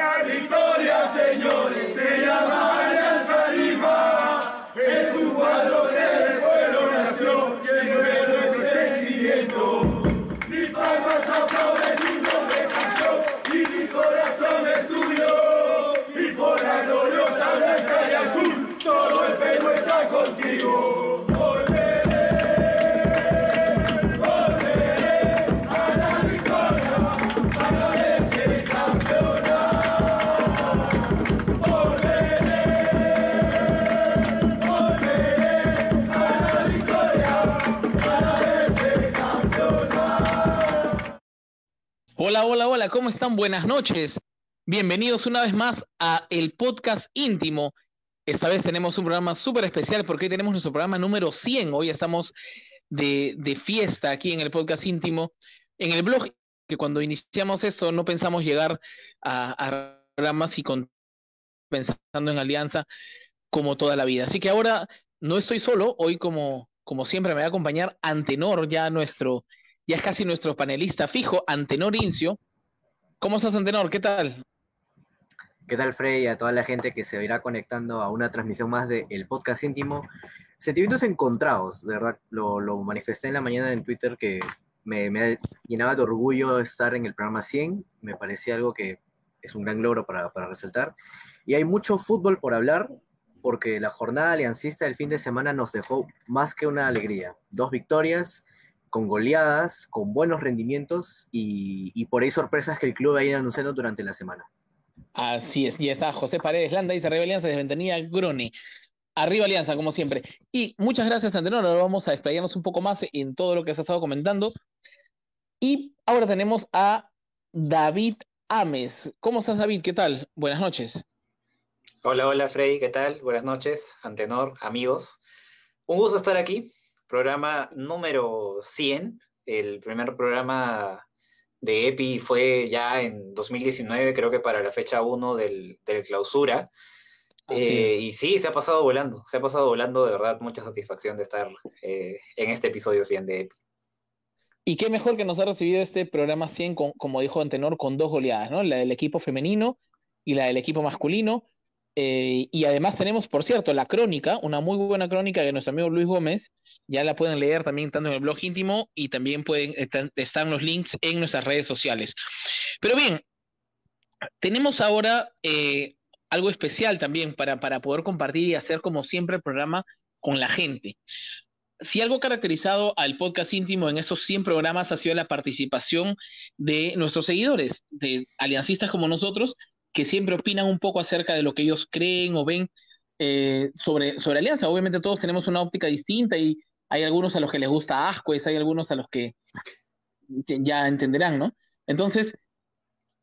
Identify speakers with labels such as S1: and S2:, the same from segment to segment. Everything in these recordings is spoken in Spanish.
S1: ಸಾಧಿಕ
S2: Hola, hola, hola, ¿cómo están? Buenas noches. Bienvenidos una vez más a el podcast íntimo. Esta vez tenemos un programa súper especial porque hoy tenemos nuestro programa número 100. Hoy estamos de, de fiesta aquí en el podcast íntimo. En el blog, que cuando iniciamos esto no pensamos llegar a, a programas y con, pensando en alianza como toda la vida. Así que ahora no estoy solo. Hoy, como, como siempre, me va a acompañar Antenor, ya nuestro ya es casi nuestro panelista fijo, Antenor Incio. ¿Cómo estás, Antenor? ¿Qué tal?
S3: ¿Qué tal, Frey? A toda la gente que se irá conectando a una transmisión más del podcast íntimo. Sentimientos encontrados, de verdad. Lo, lo manifesté en la mañana en Twitter que me, me llenaba de orgullo estar en el programa 100. Me parecía algo que es un gran logro para, para resaltar. Y hay mucho fútbol por hablar, porque la jornada aliancista del fin de semana nos dejó más que una alegría. Dos victorias, con goleadas, con buenos rendimientos y, y por ahí sorpresas que el club ha ido anunciando durante la semana.
S2: Así es, y está José Paredes Landa, dice arriba Alianza, desde Ventanilla Grone. Arriba Alianza, como siempre. Y muchas gracias, Antenor. Ahora vamos a explayarnos un poco más en todo lo que has estado comentando. Y ahora tenemos a David Ames. ¿Cómo estás, David? ¿Qué tal? Buenas noches.
S4: Hola, hola Freddy, ¿qué tal? Buenas noches, Antenor, amigos. Un gusto estar aquí. Programa número 100. El primer programa de EPI fue ya en 2019, creo que para la fecha 1 del, del clausura. Eh, y sí, se ha pasado volando, se ha pasado volando, de verdad, mucha satisfacción de estar eh, en este episodio 100 de EPI.
S2: Y qué mejor que nos ha recibido este programa 100, con, como dijo Antenor, con dos goleadas, ¿no? La del equipo femenino y la del equipo masculino. Eh, y además tenemos, por cierto, la crónica, una muy buena crónica de nuestro amigo Luis Gómez. Ya la pueden leer también tanto en el blog íntimo y también pueden están, los links en nuestras redes sociales. Pero bien, tenemos ahora eh, algo especial también para, para poder compartir y hacer como siempre el programa con la gente. Si algo caracterizado al podcast íntimo en estos 100 programas ha sido la participación de nuestros seguidores, de aliancistas como nosotros, que siempre opinan un poco acerca de lo que ellos creen o ven eh, sobre, sobre Alianza. Obviamente todos tenemos una óptica distinta y hay algunos a los que les gusta Ascuez, hay algunos a los que, ya entenderán, ¿no? Entonces,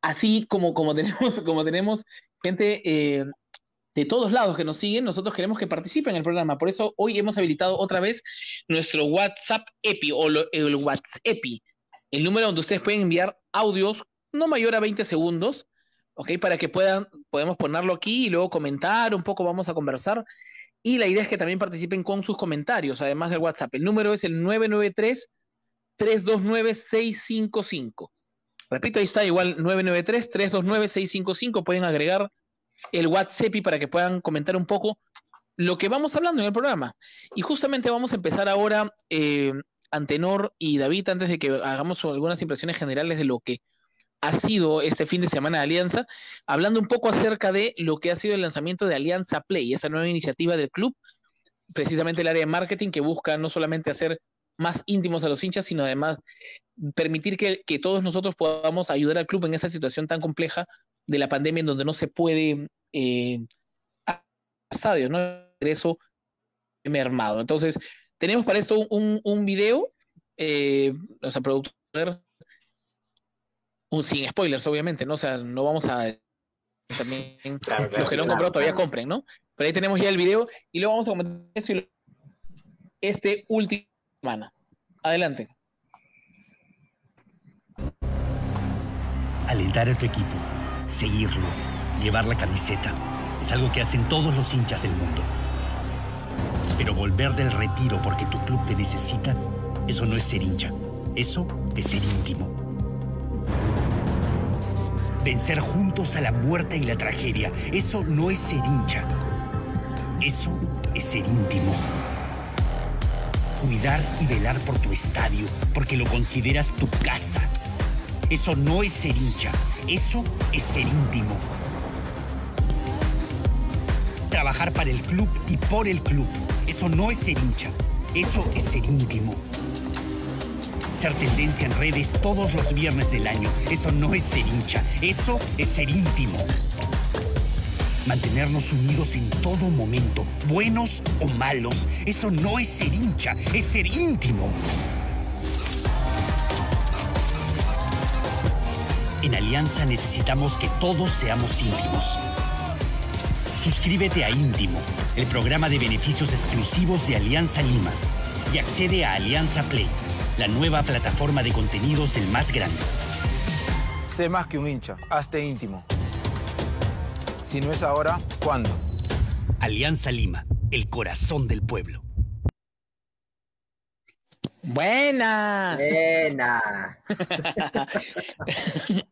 S2: así como, como, tenemos, como tenemos gente eh, de todos lados que nos siguen, nosotros queremos que participen en el programa. Por eso hoy hemos habilitado otra vez nuestro WhatsApp EPI o el WhatsApp EPI, el número donde ustedes pueden enviar audios no mayor a 20 segundos ¿ok? Para que puedan, podemos ponerlo aquí y luego comentar un poco, vamos a conversar. Y la idea es que también participen con sus comentarios, además del WhatsApp. El número es el 993-329-655. Repito, ahí está igual 993-329-655. Pueden agregar el WhatsApp y para que puedan comentar un poco lo que vamos hablando en el programa. Y justamente vamos a empezar ahora, eh, Antenor y David, antes de que hagamos algunas impresiones generales de lo que ha sido este fin de semana de Alianza, hablando un poco acerca de lo que ha sido el lanzamiento de Alianza Play, esta nueva iniciativa del club, precisamente el área de marketing que busca no solamente hacer más íntimos a los hinchas, sino además permitir que, todos nosotros podamos ayudar al club en esa situación tan compleja de la pandemia en donde no se puede eh, a estadios, ¿no? Eso mermado. Entonces, tenemos para esto un video, eh, nuestra productora un, sin spoilers, obviamente, ¿no? O sea, no vamos a también
S4: Claro, claro,
S2: los que no han
S4: claro,
S2: comprado todavía
S4: claro.
S2: compren, ¿no? Pero ahí tenemos ya el video y luego vamos a comentar eso y lo- este último semana. Adelante.
S5: Alentar a tu equipo, seguirlo, llevar la camiseta, es algo que hacen todos los hinchas del mundo. Pero volver del retiro porque tu club te necesita, eso no es ser hincha, eso es ser íntimo. Vencer juntos a la muerte y la tragedia. Eso no es ser hincha. Eso es ser íntimo. Cuidar y velar por tu estadio, porque lo consideras tu casa. Eso no es ser hincha. Eso es ser íntimo. Trabajar para el club y por el club. Eso no es ser hincha. Eso es ser íntimo. Ser tendencia en redes todos los viernes del año. Eso no es ser hincha. Eso es ser íntimo. Mantenernos unidos en todo momento, buenos o malos. Eso no es ser hincha, es ser íntimo. En Alianza necesitamos que todos seamos íntimos. Suscríbete a Íntimo, el programa de beneficios exclusivos de Alianza Lima, y accede a Alianza Play, la nueva plataforma de contenidos el más grande.
S6: Sé más que un hincha, hazte íntimo. Si no es ahora, ¿cuándo?
S5: Alianza Lima, el corazón del pueblo.
S2: Buena.
S3: Buena.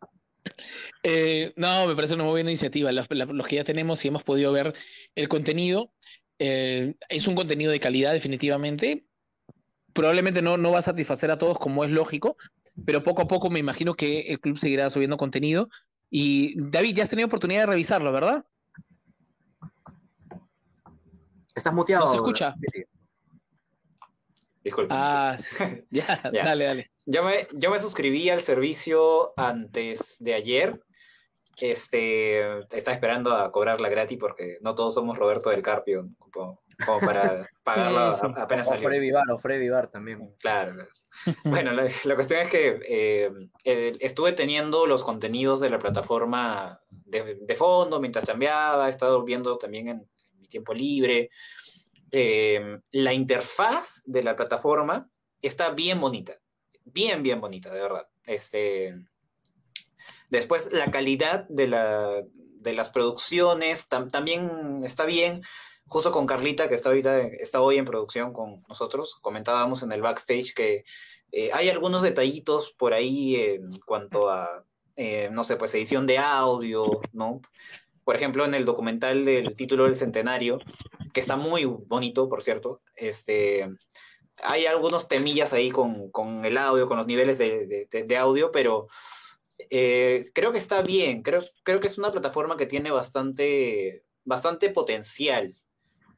S2: Eh, no, me parece una muy buena iniciativa. Los, que ya tenemos y hemos podido ver el contenido, eh, es un contenido de calidad definitivamente. Probablemente no, no va a satisfacer a todos como es lógico, pero poco a poco me imagino que el club seguirá subiendo contenido. Y David, ya has tenido oportunidad de revisarlo, ¿verdad?
S3: ¿Estás muteado?
S2: No se escucha.
S4: Disculpe.
S2: Ah, ya,
S4: Ya.
S2: dale, dale.
S4: Yo me, yo me suscribí al servicio antes de ayer. Este, estaba esperando a cobrarla gratis porque no todos somos Roberto del Carpio como, como para pagarla
S2: Sí, sí.
S4: apenas
S3: O
S4: salió.
S3: Freddy Vivar, o Freddy Vivar también.
S4: Claro. Bueno, la, la cuestión es que eh, eh, estuve teniendo los contenidos de la plataforma de, de fondo mientras cambiaba, he estado viendo también en, en mi tiempo libre. Eh, la interfaz de la plataforma está bien bonita, bien, bien bonita, de verdad. Este, después, la calidad de, la, de las producciones tam- también está bien. Justo con Carlita, que está, ahorita, está hoy en producción con nosotros, comentábamos en el backstage que eh, hay algunos detallitos por ahí en cuanto a, eh, no sé, pues edición de audio, ¿no? Por ejemplo, en el documental del título del centenario, que está muy bonito, por cierto, este, hay algunos temillas ahí con, con el audio, con los niveles de, de- audio, pero eh, creo que está bien, creo, creo que es una plataforma que tiene bastante, bastante potencial,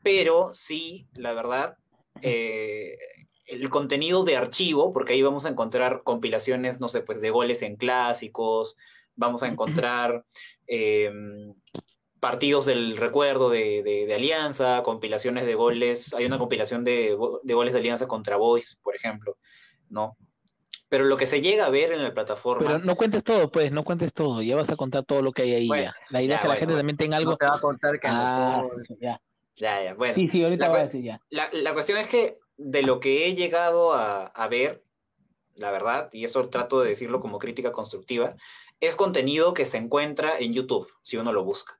S4: pero sí, la verdad, eh, el contenido de archivo, porque ahí vamos a encontrar compilaciones, no sé, pues de goles en clásicos, vamos a encontrar eh, partidos del recuerdo de, de- de Alianza, compilaciones de goles, hay una compilación de, de goles de Alianza contra Boys, por ejemplo, ¿no? Pero lo que se llega a ver en la plataforma...
S2: Pero no cuentes todo, pues, no cuentes todo. Ya vas a contar todo lo que hay ahí
S4: Bueno,
S2: ya. La idea
S4: ya,
S2: es que la gente
S4: bueno.
S2: también tenga algo.
S3: No te va a contar que
S2: Ah, ya.
S4: Ya, ya, bueno.
S2: Sí, sí, ahorita
S4: la
S2: voy a decir ya.
S4: La, la cuestión es que de lo que he llegado a, a ver, la verdad, y esto trato de decirlo como crítica constructiva, es contenido que se encuentra en YouTube, si uno lo busca.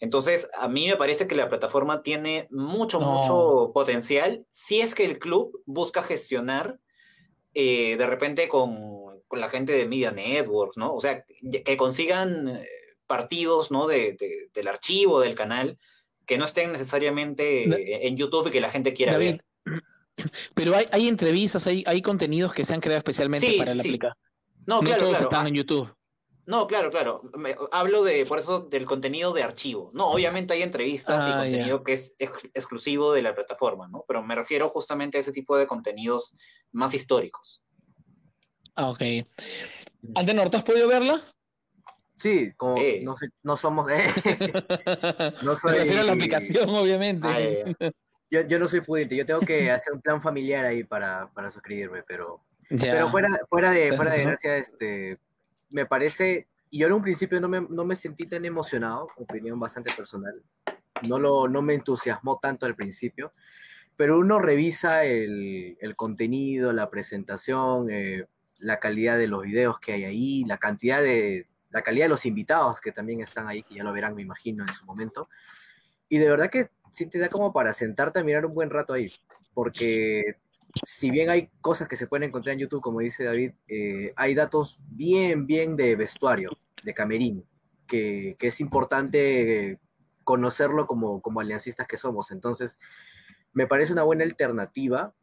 S4: Entonces, a mí me parece que la plataforma tiene mucho,
S2: No.
S4: mucho potencial si es que el club busca gestionar eh, de repente con, con la gente de Media Network, ¿no? O sea, que que consigan eh, partidos, ¿no? De, de- del archivo del canal que no estén necesariamente eh, en YouTube y que la gente quiera
S2: David,
S4: ver.
S2: Pero hay, hay entrevistas, hay, hay contenidos que se han creado especialmente
S4: Sí,
S2: para la
S4: sí.
S2: aplicación.
S4: No,
S2: No
S4: claro,
S2: todos
S4: claro.
S2: están
S4: ah,
S2: en YouTube.
S4: No, claro, claro. Me- hablo de, por eso, del contenido de archivo. No, obviamente hay entrevistas y
S2: Ah,
S4: contenido que es ex- exclusivo de la plataforma, ¿no? Pero me refiero justamente a ese tipo de contenidos más históricos.
S2: Ah, ok. Antenor, ¿tú has podido verla?
S3: Sí, como
S4: Eh.
S3: no, no somos... no soy...
S2: a la aplicación, obviamente.
S4: Ah.
S3: Yo, yo no soy pudiente, yo tengo que hacer un plan familiar ahí para, para suscribirme, pero...
S2: Ya.
S3: Pero fuera, fuera de, fuera de gracia, este, me parece, y yo en un principio no me, no me sentí tan emocionado, opinión bastante personal, no, lo, no me entusiasmó tanto al principio, pero uno revisa el, el contenido, la presentación, eh, la calidad de los videos que hay ahí, la cantidad de, la calidad de los invitados que también están ahí, que ya lo verán, me imagino, en su momento, y de verdad que sí te da como para sentarte a mirar un buen rato ahí, porque si bien hay cosas que se pueden encontrar en YouTube, como dice David, eh, hay datos bien, bien de vestuario, de camerín, que, que es importante conocerlo como, como aliancistas que somos. Entonces, me parece una buena alternativa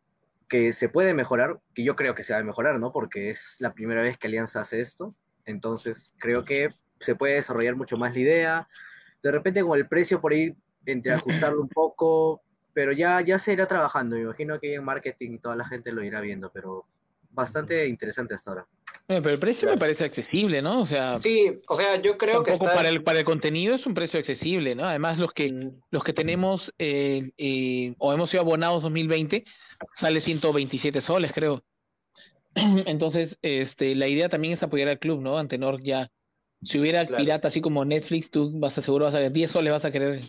S3: que se puede mejorar, que yo creo que se va a mejorar, ¿no? Porque es la primera vez que Alianza hace esto. Entonces, creo que se puede desarrollar mucho más la idea. De repente, con el precio por ahí, entre ajustarlo un poco, pero ya, ya se irá trabajando. Me imagino que en marketing toda la gente lo irá viendo, pero bastante interesante hasta ahora.
S2: Eh, pero el precio me parece accesible, ¿no? O sea,
S4: Sí, o sea, yo creo que está...
S2: para el, para el contenido es un precio accesible, ¿no? Además, los que,
S4: Mm,
S2: los que tenemos eh, eh, o hemos sido abonados 2020, sale 127 soles, creo. Entonces, este, la idea también es apoyar al club, ¿no? Antenor ya, si hubiera
S4: Claro.
S2: pirata así como Netflix, tú vas a seguro vas a 10 soles vas a querer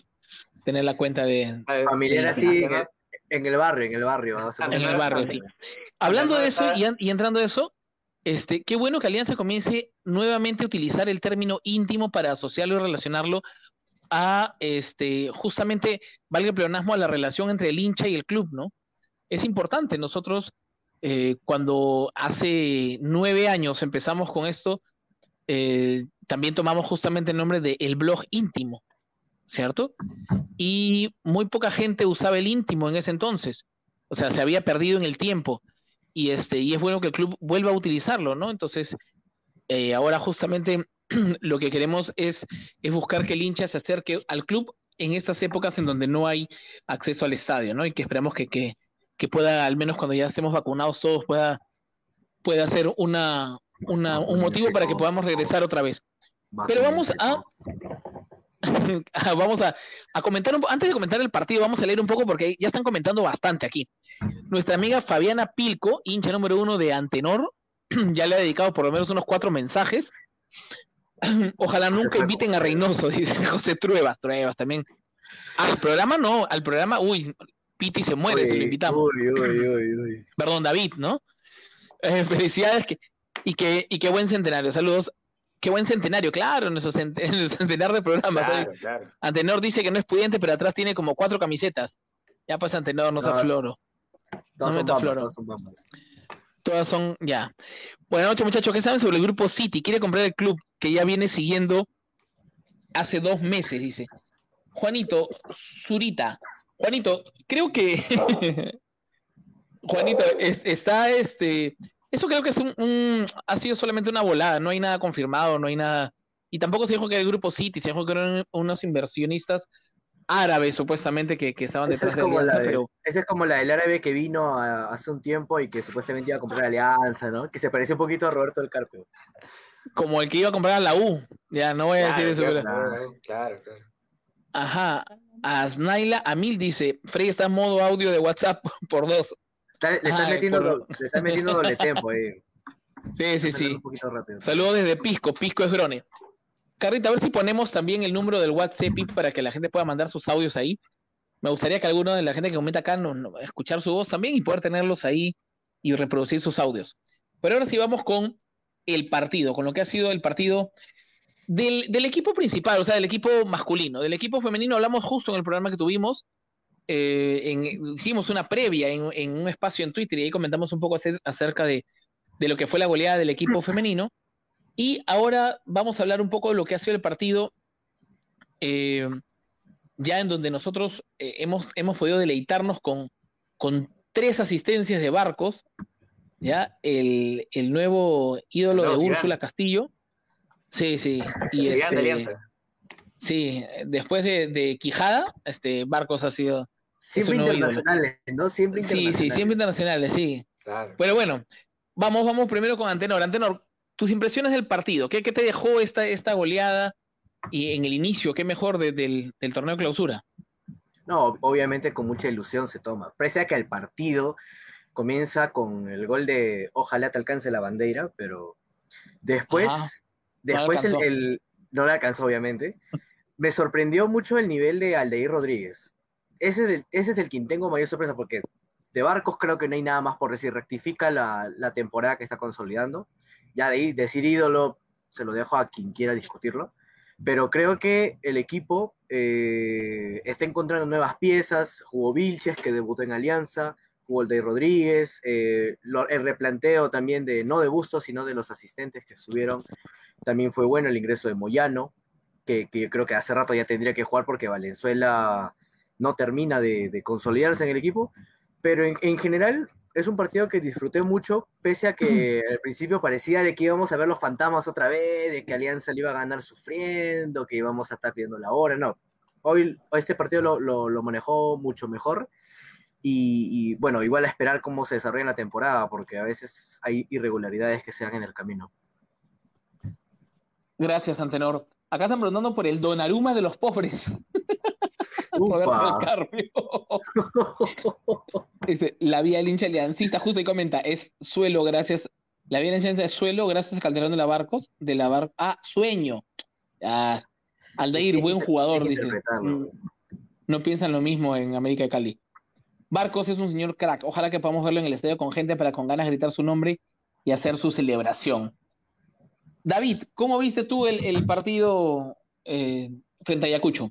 S2: tener la cuenta de...
S3: Familiar así, en el, en el barrio, en el barrio.
S4: En
S2: el barrio, sí. Hablando de eso y, an- y entrando a eso, este, qué bueno que Alianza comience nuevamente a utilizar el término íntimo para asociarlo y relacionarlo a este, justamente, valga el pleonasmo, a la relación entre el hincha y el club, ¿no? Es importante. Nosotros, eh, cuando hace nueve años empezamos con esto, eh, también tomamos justamente el nombre de el blog íntimo, ¿cierto? Y muy poca gente usaba el íntimo en ese entonces. O sea, se había perdido en el tiempo. Y este, y es bueno que el club vuelva a utilizarlo, ¿no? Entonces, eh, ahora justamente lo que queremos es, es buscar que el hincha se acerque al club en estas épocas en donde no hay acceso al estadio, ¿no? Y que esperamos que, que, que pueda, al menos cuando ya estemos vacunados todos, pueda, pueda ser una, una, un motivo para que podamos regresar otra vez. Pero vamos a- vamos a, a comentar un antes de comentar el partido, vamos a leer un poco porque ya están comentando bastante aquí. Nuestra amiga Fabiana Pilco, hincha número uno de Antenor, ya le ha dedicado por lo menos unos cuatro mensajes. Ojalá nunca inviten a. Reynoso, dice José Truebas, Truebas también. Al programa no, al programa, uy, Piti se muere si lo invitamos.
S3: Uy, uy, uy, uy.
S2: Perdón, David, ¿no? Eh, felicidades que, y, que, y qué buen centenario, saludos. Qué buen centenario, claro, en nuestro, cent- centenar de programas.
S4: Claro, claro.
S2: Antenor dice que no es pudiente, pero atrás tiene como cuatro camisetas. Ya pues Antenor, no se
S3: No.
S2: afloro.
S3: Todos
S2: No
S3: son todos son.
S2: Todas son, ya. Buenas noches, muchachos. ¿Qué saben sobre el grupo City? Quiere comprar el club que ya viene siguiendo hace dos meses, dice. Juanito, Zurita. Juanito, creo que. Juanito, es- está este. Eso creo que es un, un- ha sido solamente una volada, no hay nada confirmado, no hay nada. Y tampoco se dijo que era el grupo City, se dijo que eran unos inversionistas árabes, supuestamente, que, que estaban detrás
S3: es,
S2: de Alianza,
S3: de-
S2: pero.
S3: esa es como la del árabe que vino a- hace un tiempo y que supuestamente iba a comprar Alianza, ¿no? Que se parecía un poquito a Roberto del Carpio.
S2: como el que iba a comprar a la U. Ya, no voy a decir eso,
S4: claro,
S2: pero.
S4: claro, claro.
S2: Ajá. Asnaila Amil dice, Frey está en modo audio de WhatsApp por dos.
S3: Está- le, estás
S2: Ay,
S3: metiendo,
S2: por-
S3: le estás metiendo doble tempo ahí.
S2: Sí, sí, sí. Saludos desde Pisco, Pisco es Grone. Carrita, a ver si ponemos también el número del WhatsApp para que la gente pueda mandar sus audios ahí. Me gustaría que alguno de la gente que comenta acá no, no- escuchar su voz también y poder tenerlos ahí y reproducir sus audios. Pero ahora sí vamos con el partido, con lo que ha sido el partido del, del equipo principal, o sea, del equipo masculino. Del equipo femenino hablamos justo en el programa que tuvimos. eh, en- hicimos una previa en, en un espacio en Twitter y ahí comentamos un poco acer- acerca de, de lo que fue la goleada del equipo femenino. Y ahora vamos a hablar un poco de lo que ha sido el partido, eh, ya en donde nosotros eh, hemos, hemos podido deleitarnos con, con tres asistencias de barcos, ya el, el nuevo ídolo de. Úrsula Castillo. Sí, sí. Y este,
S4: Alianza.
S2: sí, después de, de Quijada, este Barcos ha sido.
S3: Siempre
S2: ídolo.
S3: internacionales, ¿no? Siempre
S2: Sí, sí,
S3: internacionales.
S2: siempre internacionales, sí.
S4: Claro.
S2: Pero bueno, vamos, vamos primero con Antenor. Antenor, tus impresiones del partido, ¿qué, qué te dejó esta, esta goleada y en el inicio, qué mejor de- del, del torneo de clausura?
S3: No, obviamente con mucha ilusión se toma. Pese a que el partido comienza con el gol de ojalá te alcance la bandera, pero después,
S2: Ajá.
S3: Después el,
S2: alcanzó.
S3: el- no le alcanzó obviamente. Me sorprendió mucho el nivel de Aldeir Rodríguez. Ese es, el, ese es el quien tengo mayor sorpresa porque de Barcos creo que no hay nada más por decir. Rectifica la, la temporada que está consolidando. Ya de ahí decir ídolo se lo dejo a quien quiera discutirlo. Pero creo que el equipo eh, está encontrando nuevas piezas. Jugó Vilches, que debutó en Alianza. jugó el Rodríguez, eh, el replanteo también de, no de Bustos, sino de los asistentes que estuvieron, también fue bueno el ingreso de Moyano, que, que creo que hace rato ya tendría que jugar porque Valenzuela no termina de, consolidarse en el equipo, pero en, general es un partido que disfruté mucho, pese a que al principio parecía de que íbamos a ver los fantasmas otra vez, de que Alianza le iba a ganar sufriendo, que íbamos a estar pidiendo la hora, no. Hoy este partido lo, manejó mucho mejor y, bueno, igual a esperar cómo se desarrolla la temporada, porque a veces hay irregularidades que se dan en el camino.
S2: Gracias, Antenor. Acá están preguntando por el Donaruma de los pobres. Dice, la vía del hincha aliancista, justo y comenta, es suelo gracias, la vía hincha es suelo gracias a Calderón de la Barcos, de la Bar ah, sueño. Ah, Aldair, buen jugador, dice. Mm, no piensan lo mismo en América de Cali. Barcos es un señor crack. Ojalá que podamos verlo en el estadio con gente para con ganas de gritar su nombre y hacer su celebración. David, ¿cómo viste tú el, partido eh, frente a Ayacucho?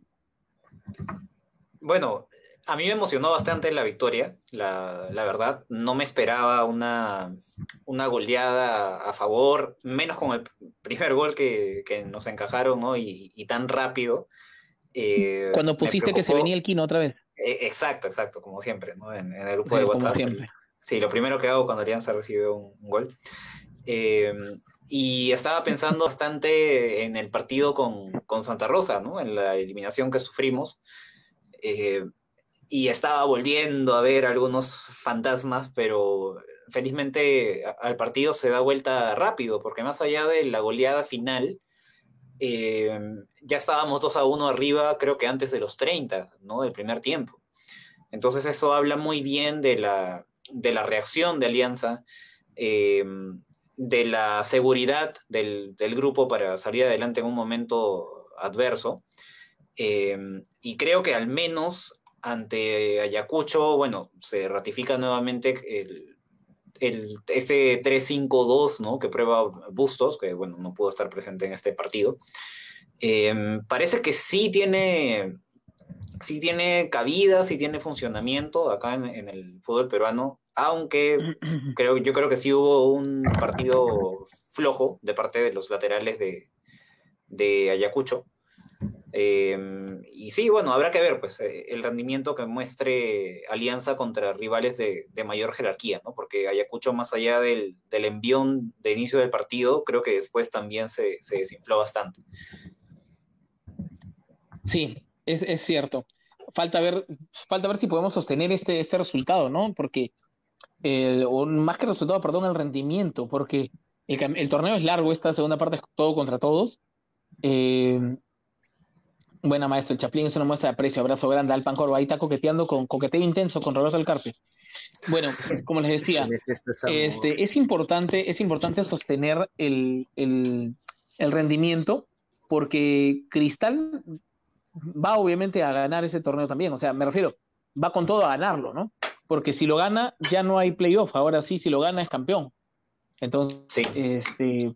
S4: Bueno, a mí me emocionó bastante la victoria, la, verdad. No me esperaba una, una, goleada a favor, menos con el primer gol que, nos encajaron, ¿no? Y, tan rápido.
S2: Eh, Cuando pusiste que se venía el Kino otra vez.
S4: Eh, exacto, exacto, como siempre, ¿no? En, el grupo de WhatsApp. Sí, lo primero que hago cuando Alianza recibe un, gol. Eh, y estaba pensando bastante en el partido con, con, Santa Rosa, ¿no? En la eliminación que sufrimos. Eh, y estaba volviendo a ver algunos fantasmas, pero felizmente al partido se da vuelta rápido, porque más allá de la goleada final, eh, ya estábamos 2 a 1 arriba, creo que antes de los 30, ¿no? Del primer tiempo. Entonces eso habla muy bien de la, de la reacción de Alianza, eh, de la seguridad del, del, grupo para salir adelante en un momento adverso. Em, y creo que al menos ante Ayacucho, bueno, se ratifica nuevamente el, el, este 3-5-2, ¿no? Que prueba Bustos, que bueno, no pudo estar presente en este partido. Em, parece que sí tiene, sí tiene cabida, sí tiene funcionamiento acá en, en el fútbol peruano, aunque creo, yo creo que sí hubo un partido flojo de parte de los laterales de, de Ayacucho. Em, y sí, bueno, habrá que ver pues, eh, el rendimiento que muestre Alianza contra rivales de, mayor jerarquía, ¿no? Porque Ayacucho, más allá del, del, envión de inicio del partido, creo que después también se, se desinfló bastante.
S2: Sí, es, es, cierto. Falta ver, falta ver si podemos sostener este, este resultado, ¿no? Porque, más que resultado, perdón, el rendimiento, porque el, el, torneo es largo, esta segunda parte es todo contra todos. Eh, Buena maestro, el Chaplin es una muestra de aprecio, abrazo grande, Alpan Corvo, ahí está coqueteando con coqueteo intenso con Roberto Alcarpe. Bueno, como les decía, este, es, importante, es importante sostener el, rendimiento porque Cristal va obviamente a ganar ese torneo también, o sea, me refiero, va con todo a ganarlo, ¿no? Porque si lo gana, ya no hay playoff, ahora sí, si lo gana es campeón. Entonces, este,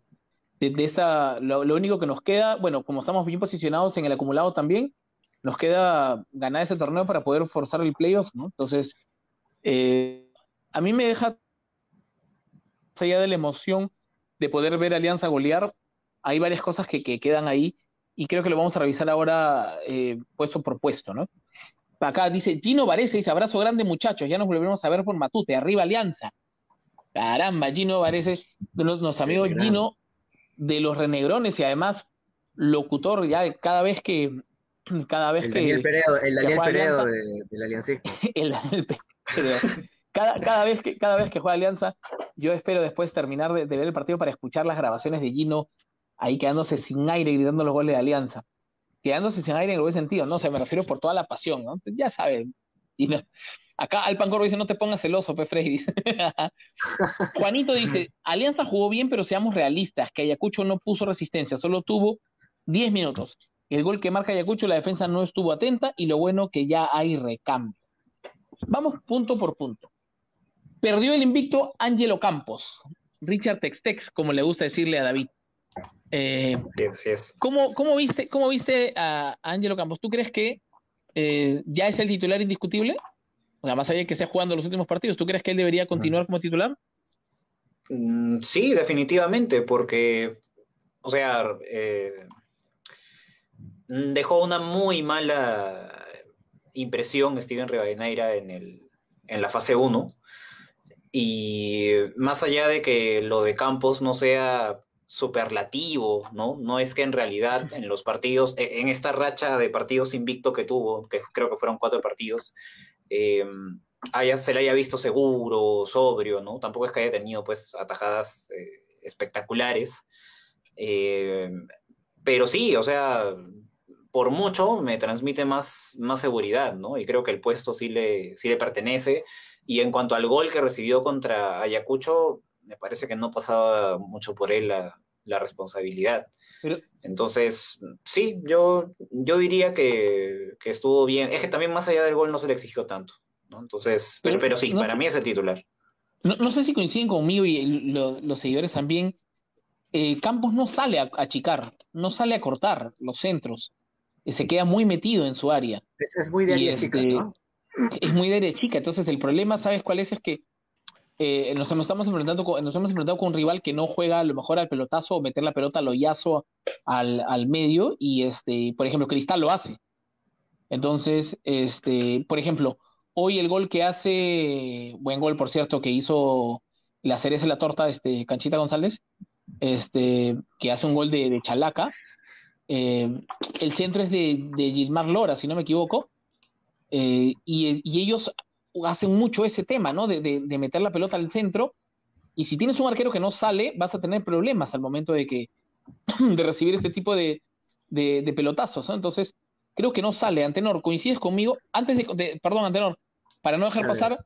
S2: de, esa, lo, único que nos queda, bueno, como estamos bien posicionados en el acumulado también, nos queda ganar ese torneo para poder forzar el playoff, ¿no? Entonces, eh, a mí me deja, más allá de la emoción de poder ver Alianza golear, hay varias cosas que, quedan ahí y creo que lo vamos a revisar ahora eh, puesto por puesto, ¿no? Acá dice Gino Varese, dice abrazo grande muchachos, ya nos volveremos a ver por Matute, arriba Alianza. Caramba, Gino Varese, nuestro amigo Gino de los renegrones y además locutor ya cada vez que cada vez
S3: el
S2: que
S3: Daniel Peredo, el Daniel Peredo de, la Alianza
S2: cada, cada, vez que cada vez que juega Alianza yo espero después terminar de, ver el partido para escuchar las grabaciones de Gino ahí quedándose sin aire gritando los goles de Alianza quedándose sin aire en el buen sentido no se me refiero por toda la pasión no ya saben Gino Acá Alpan Corvo dice, no te pongas celoso, Pe Juanito dice, Alianza jugó bien, pero seamos realistas, que Ayacucho no puso resistencia, solo tuvo 10 minutos. El gol que marca Ayacucho, la defensa no estuvo atenta y lo bueno que ya hay recambio. Vamos punto por punto. Perdió el invicto Ángelo Campos, Richard Textex, como le gusta decirle a David. Eh, ¿cómo, viste, ¿Cómo viste a Ángelo Campos? ¿Tú crees que eh, ya es el titular indiscutible? O sea, más allá de que esté jugando los últimos partidos, ¿tú crees que él debería continuar como titular?
S4: Mm, sí, definitivamente, porque, o sea, eh, dejó una muy mala impresión Steven Rivadeneira en, el, en la fase 1. Y más allá de que lo de Campos no sea superlativo, ¿no? No es que en realidad en los partidos, e, en esta racha de partidos invicto que tuvo, que creo que fueron cuatro partidos, eh, haya, se le haya visto seguro, sobrio, ¿no? Tampoco es que haya tenido pues atajadas eh, espectaculares. Eh, pero sí, o sea, por mucho me transmite más, más seguridad, ¿no? Y creo que el puesto sí le, sí le pertenece. Y en cuanto al gol que recibió contra Ayacucho, me parece que no pasaba mucho por él la, la responsabilidad. Entonces, sí, yo, yo diría que, que, estuvo bien. Es que también más allá del gol no se le exigió tanto. ¿no? Entonces, pero, pero sí, para mí es el titular.
S2: No, no, sé si coinciden conmigo y lo, los seguidores también. Eh, Campos no sale a achicar, no sale a cortar los centros. Eh, se queda muy metido en su área.
S3: Es, es muy de área chica, este, ¿no?
S2: Es muy de área chica. Entonces, el problema, ¿sabes cuál es? Es que eh, nos, estamos enfrentando nos hemos enfrentado con un rival que no juega a lo mejor al pelotazo o meter la pelota al hoyazo al, al medio y este, por ejemplo, Cristal lo hace. Entonces, este, por ejemplo, hoy el gol que hace, buen gol por cierto, que hizo la cereza de la torta, este, Canchita González, este, que hace un gol de, de Chalaca. Eh, el centro es de, de, Gilmar Lora, si no me equivoco, eh, y, y, ellos hacen mucho ese tema, ¿no? De, de, de, meter la pelota al centro. Y si tienes un arquero que no sale, vas a tener problemas al momento de que de recibir este tipo de, de pelotazos, ¿no? Entonces, creo que no sale. Antenor, ¿coincides conmigo? Antes de, perdón, Antenor, para no dejar pasar,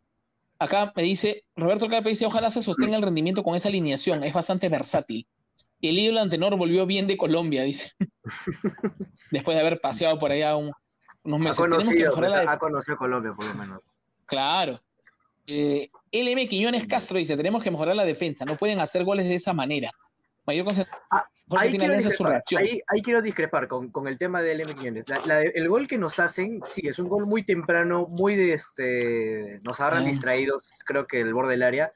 S2: acá me dice, Roberto Carpe dice, ojalá se sostenga el rendimiento con esa alineación, es bastante versátil. El ídolo Antenor volvió bien de Colombia, dice. Después de haber paseado por allá un, unos meses.
S3: Ha conocido, pues, ha conocido Colombia, por lo menos.
S2: Claro. Eh, LM Quiñones Castro dice, tenemos que mejorar la defensa, no pueden hacer goles de esa manera. Mayor.
S3: Ah, ahí, quiero ahí, ahí, quiero discrepar con, con, el tema del LM Quiñones. La, la, el gol que nos hacen, sí, es un gol muy temprano, muy de este. Nos agarran mm. distraídos, creo que el borde del área.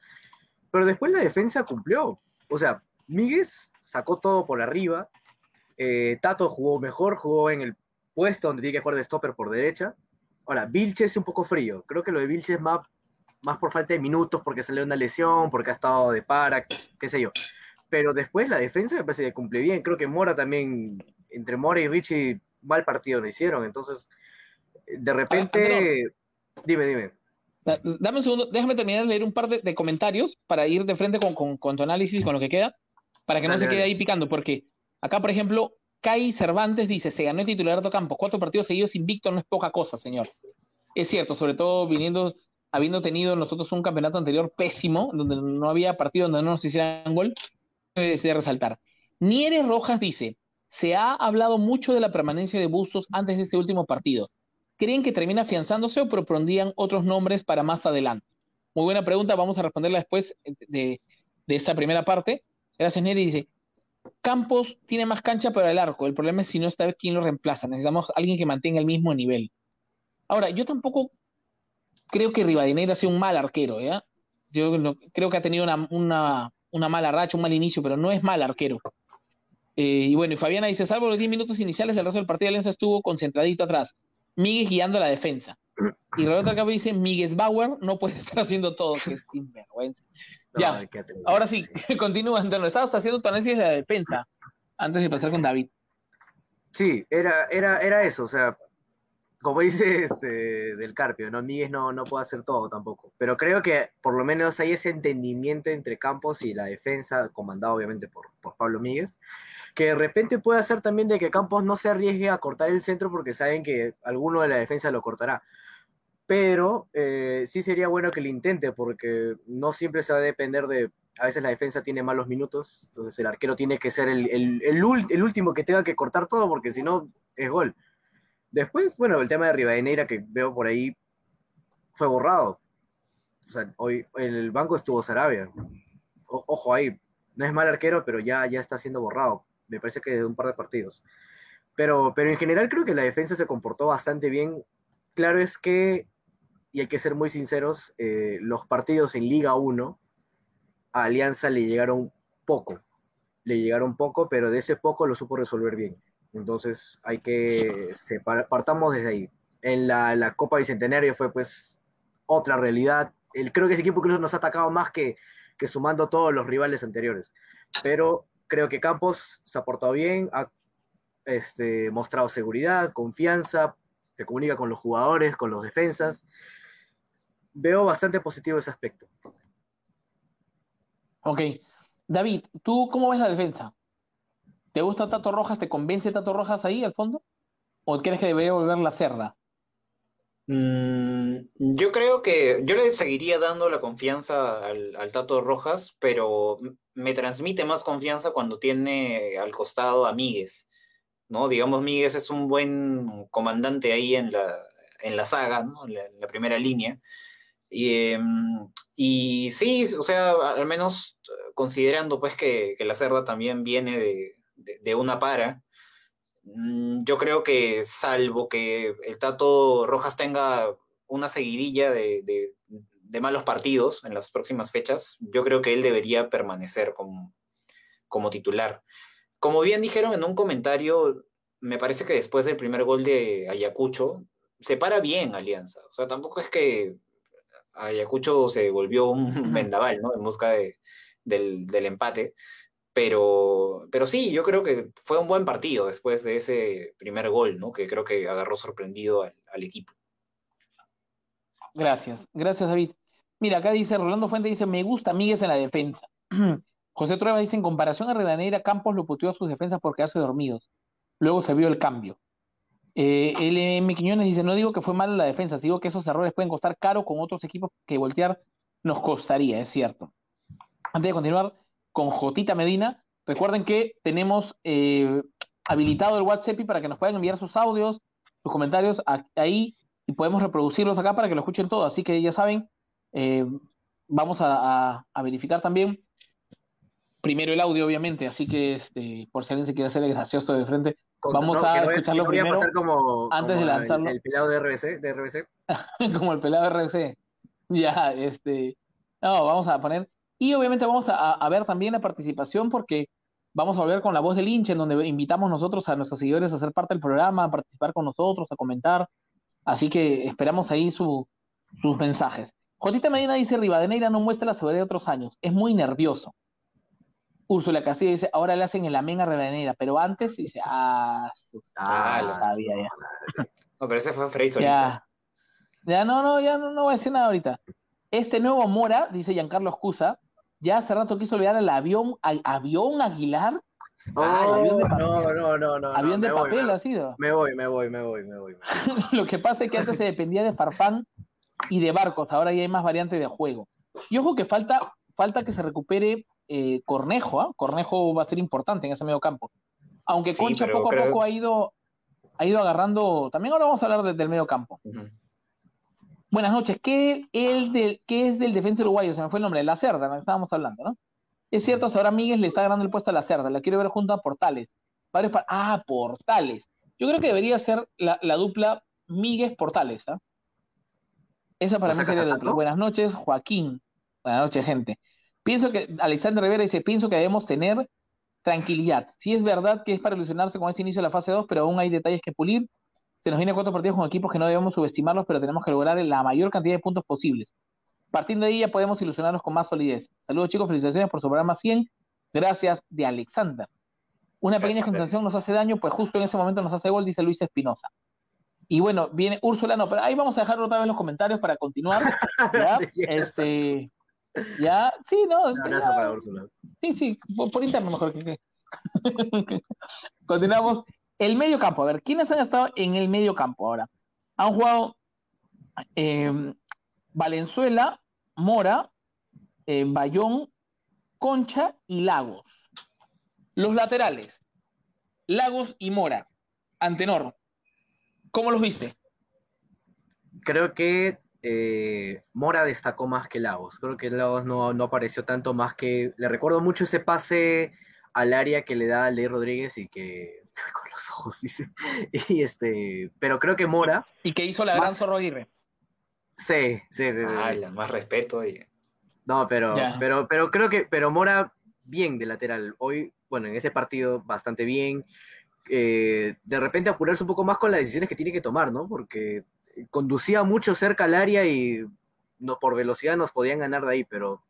S3: Pero después la defensa cumplió. O sea, Míguez sacó todo por arriba. Eh, Tato jugó mejor, jugó en el puesto donde tiene que jugar de stopper por derecha. Ahora, Vilches es un poco frío. Creo que lo de Vilches es más, más por falta de minutos, porque salió una lesión, porque ha estado de para, qué sé yo. Pero después la defensa me parece que cumple bien. Creo que Mora también, entre Mora y Richie, mal partido lo hicieron. Entonces, de repente. Ah, dime, dime.
S2: Dame un segundo, déjame terminar de leer un par de, de comentarios para ir de frente con, con, con, tu análisis, con lo que queda, para que no dale, se quede dale. ahí picando, porque acá, por ejemplo, Kai Cervantes dice, se ganó el titular de Campos, cuatro partidos seguidos invicto no es poca cosa, señor. Es cierto, sobre todo viniendo, habiendo tenido nosotros un campeonato anterior pésimo, donde no había partido donde no nos hicieran gol, de resaltar. Nieres Rojas dice, se ha hablado mucho de la permanencia de Bustos antes de ese último partido. ¿Creen que termina afianzándose o propondrían otros nombres para más adelante? Muy buena pregunta, vamos a responderla después de, de esta primera parte. Gracias, Neri. Dice, Campos tiene más cancha para el arco. El problema es si no está quién lo reemplaza. Necesitamos alguien que mantenga el mismo nivel. Ahora, yo tampoco creo que Rivadeneira sea un mal arquero. Yo creo que ha tenido una, mala racha, un mal inicio, pero no es mal arquero. Eh, y bueno, y Fabiana dice, salvo los 10 minutos iniciales, el resto del partido de Alianza estuvo concentradito atrás. Miguel guiando la defensa. Y Roberto Alcabo dice, Miguel Bauer no puede estar haciendo todo, que es sinvergüenza. No, ya, ahora sí, continúa, Antonio. Estabas haciendo tu análisis de la defensa antes de pasar con David.
S3: Sí, era, era, era eso, o sea, como dice este, del Carpio, ¿no? Miguel no, no puede hacer todo tampoco. Pero creo que por lo menos hay ese entendimiento entre Campos y la defensa, comandado obviamente por, por Pablo Míguez, que de repente puede hacer también de que Campos no se arriesgue a cortar el centro porque saben que alguno de la defensa lo cortará. Pero eh, sí sería bueno que lo intente porque no siempre se va a depender de. A veces la defensa tiene malos minutos, entonces el arquero tiene que ser el, el, el, el último que tenga que cortar todo porque si no es gol. Después, bueno, el tema de Rivadeneira que veo por ahí fue borrado. O sea, hoy en el banco estuvo Sarabia. Ojo ahí, no es mal arquero, pero ya, ya está siendo borrado. Me parece que de un par de partidos. Pero, pero en general creo que la defensa se comportó bastante bien. Claro es que y hay que ser muy sinceros, eh, los partidos en Liga 1 a Alianza le llegaron poco, le llegaron poco, pero de ese poco lo supo resolver bien. Entonces hay que separar, partamos desde ahí. En la, la Copa Bicentenario fue pues otra realidad. El, creo que ese equipo incluso nos ha atacado más que, que sumando todos los rivales anteriores. Pero creo que Campos se ha portado bien, ha este, mostrado seguridad, confianza, se comunica con los jugadores, con los defensas. Veo bastante positivo ese aspecto.
S2: Ok. David, ¿tú cómo ves la defensa? ¿Te gusta Tato Rojas? ¿Te convence Tato Rojas ahí al fondo? ¿O crees que debería volver la cerda?
S4: Mm, yo creo que yo le seguiría dando la confianza al, al Tato Rojas, pero me transmite más confianza cuando tiene al costado a Míguez, ¿no? Digamos, Míguez es un buen comandante ahí en la, en la saga, ¿no? En la, en la primera línea. Y, em, y, sí, o sea, al menos considerando pues que, que la cerda también viene de, de, de una para, mm, yo creo que salvo que el Tato Rojas tenga una seguidilla de, de, de, malos partidos en las próximas fechas, yo creo que él debería permanecer como, como titular. Como bien dijeron en un comentario, me parece que después del primer gol de Ayacucho, se para bien Alianza. O sea, tampoco es que Ayacucho se volvió un vendaval, ¿no? En busca de, del, del, empate. Pero, pero sí, yo creo que fue un buen partido después de ese primer gol, ¿no? Que creo que agarró sorprendido al, al equipo.
S2: Gracias, gracias David. Mira, acá dice Rolando Fuente, dice, me gusta Míguez en la defensa. José Trueba dice, en comparación a Redaneira, Campos lo puteó a sus defensas por quedarse dormidos. Luego se vio el cambio. Eh, LM Quiñones dice, no digo que fue malo la defensa, digo que esos errores pueden costar caro con otros equipos que voltear nos costaría, es cierto. Antes de continuar con Jotita Medina, recuerden que tenemos eh, habilitado el WhatsApp para que nos puedan enviar sus audios, sus comentarios ahí y podemos reproducirlos acá para que lo escuchen todo. Así que ya saben, eh, vamos a, verificar también primero el audio, obviamente. Así que este, por si alguien se quiere hacer el gracioso de frente, Vamos no, a escucharlo primero
S3: como,
S2: antes
S3: como
S2: de lanzarlo.
S3: El, el, pelado de RBC, de RBC.
S2: como el pelado de RBC. Ya, este. No, vamos a poner. Y obviamente vamos a, a, ver también la participación porque vamos a volver con la voz del hincha, en donde invitamos nosotros a nuestros seguidores a ser parte del programa, a participar con nosotros, a comentar. Así que esperamos ahí su, sus mensajes. Jotita Medina dice: Rivadeneira no muestra la seguridad de otros años, es muy nervioso. Úrsula Castillo dice, ahora le hacen el amén a Revenera, pero antes dice, ah,
S4: ah lo sabía ya. No, pero ese fue Frey solito.
S2: Ya, ya no, no, ya no, no voy a decir nada ahorita. Este nuevo Mora, dice Giancarlo Escusa, ya hace rato quiso olvidar el avión, al avión Aguilar.
S3: Oh, ah, avión de no, no, no, no.
S2: Avión
S3: no,
S2: de papel
S3: voy,
S2: ha sido.
S3: Me voy, me voy, me voy, me voy. Me voy.
S2: Lo que pasa es que antes se dependía de Farfán y de barcos, ahora ya hay más variantes de juego. Y ojo que falta, falta que se recupere eh, Cornejo, ¿eh? Cornejo va a ser importante en ese medio campo. Aunque sí, Concha poco creo... a poco ha ido, ha ido agarrando. También ahora vamos a hablar de, del medio campo. Uh -huh. Buenas noches. ¿Qué, el de, ¿Qué, es del defensa uruguayo? Se me fue el nombre, la Cerda, la que estábamos hablando, ¿no? Es cierto, hasta ahora Miguel le está ganando el puesto a la Cerda. La quiero ver junto a Portales. Ah, Portales. Yo creo que debería ser la, la dupla Miguel Portales. ¿eh? Esa para mí sería la dupla. Buenas noches, Joaquín. Buenas noches, gente. Pienso que, Alexander Rivera dice, pienso que debemos tener tranquilidad. Sí es verdad que es para ilusionarse con ese inicio de la fase 2, pero aún hay detalles que pulir. Se nos vienen cuatro partidos con equipos que no debemos subestimarlos, pero tenemos que lograr la mayor cantidad de puntos posibles. Partiendo de ahí ya podemos ilusionarnos con más solidez. Saludos chicos, felicitaciones por su programa 100. Gracias de Alexander. Una pequeña gracias, gracias. nos hace daño, pues justo en ese momento nos hace gol, dice Luis Espinosa. Y bueno, viene Úrsula, no, pero ahí vamos a dejar otra vez los comentarios para continuar. ¿ya? este, ya, sí, no.
S3: no ya, para Úrsula.
S2: Sí, sí, por, por interno mejor que. Continuamos. El medio campo, a ver, ¿quiénes han estado en el medio campo ahora? Han jugado eh, Valenzuela, Mora, eh, Bayón, Concha y Lagos. Los laterales, Lagos y Mora. Antenor, ¿cómo los viste?
S3: Creo que eh, Mora destacó más que Lagos. Creo que Lagos no, no, apareció tanto más que. Le recuerdo mucho ese pase al área que le da Ley Rodríguez y que. con los ojos, dice. Y este. Pero creo que Mora.
S2: Y que hizo la más... gran Zorro Aguirre.
S3: Sí, sí, sí. sí.
S4: Ay, la más respeto. Y...
S3: No, pero, pero, pero creo que, pero Mora bien de lateral. Hoy, bueno, en ese partido bastante bien. Eh, de repente apurarse un poco más con las decisiones que tiene que tomar, ¿no? Porque conducía mucho cerca al área y no, por velocidad nos podían ganar de ahí, pero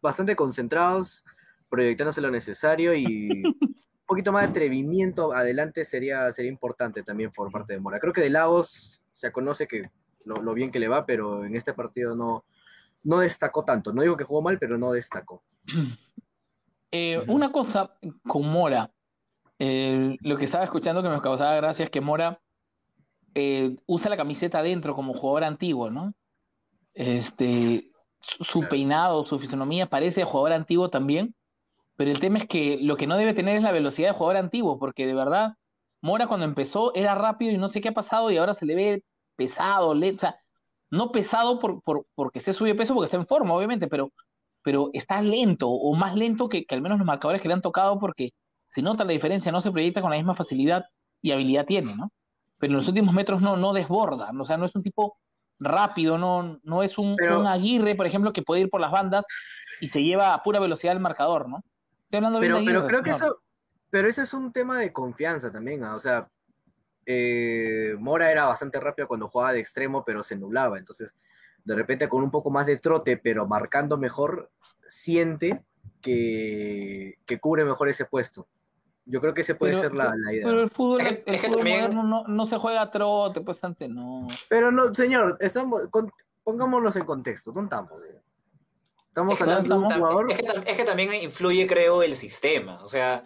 S3: bastante concentrados, proyectándose lo necesario y un poquito más de atrevimiento adelante sería, sería importante también por parte de Mora. Creo que de Lagos se conoce que lo, lo bien que le va, pero en este partido no, no destacó tanto. No digo que jugó mal, pero no destacó.
S2: Eh, una cosa con Mora, eh, lo que estaba escuchando que me causaba gracia es que Mora eh, usa la camiseta adentro como jugador antiguo, ¿no? Este, su, peinado, su fisonomía parece de jugador antiguo también, pero el tema es que lo que no debe tener es la velocidad de jugador antiguo, porque de verdad, Mora cuando empezó era rápido y no sé qué ha pasado y ahora se le ve pesado, o sea, no pesado por, por, porque se sube peso, porque está en forma, obviamente, pero, pero está lento o más lento que, que al menos los marcadores que le han tocado porque se nota la diferencia, no se proyecta con la misma facilidad y habilidad tiene, ¿no? Pero en los últimos metros no, no desborda, o sea, no es un tipo rápido, no, no es un,
S3: Pero-
S2: un Aguirre, por ejemplo, que puede ir por las bandas y se lleva a pura velocidad el marcador, ¿no? Estoy hablando bien
S3: Pero,
S2: de
S3: pero
S2: Aguirre,
S3: creo que eso, pero ese es un tema de confianza también, ¿ah? o sea, eh, Mora era bastante rápido cuando jugaba de extremo, pero se nublaba, entonces de repente con un poco más de trote, pero marcando mejor, siente que, que cubre mejor ese puesto. Yo creo que ese puede
S2: Pero-
S3: ser la, la idea.
S2: Pero el fútbol,
S4: Es que-
S2: el fútbol
S4: también-
S2: moderno no, no se juega a trote, pues antes no.
S3: Pero no, señor, estamos, con- pongámonos en contexto, ¿dónde estamos? eh? Estamos
S4: Es que,
S3: hablando de un jugador.
S4: es que tam- es que también influye, creo, el sistema. O sea,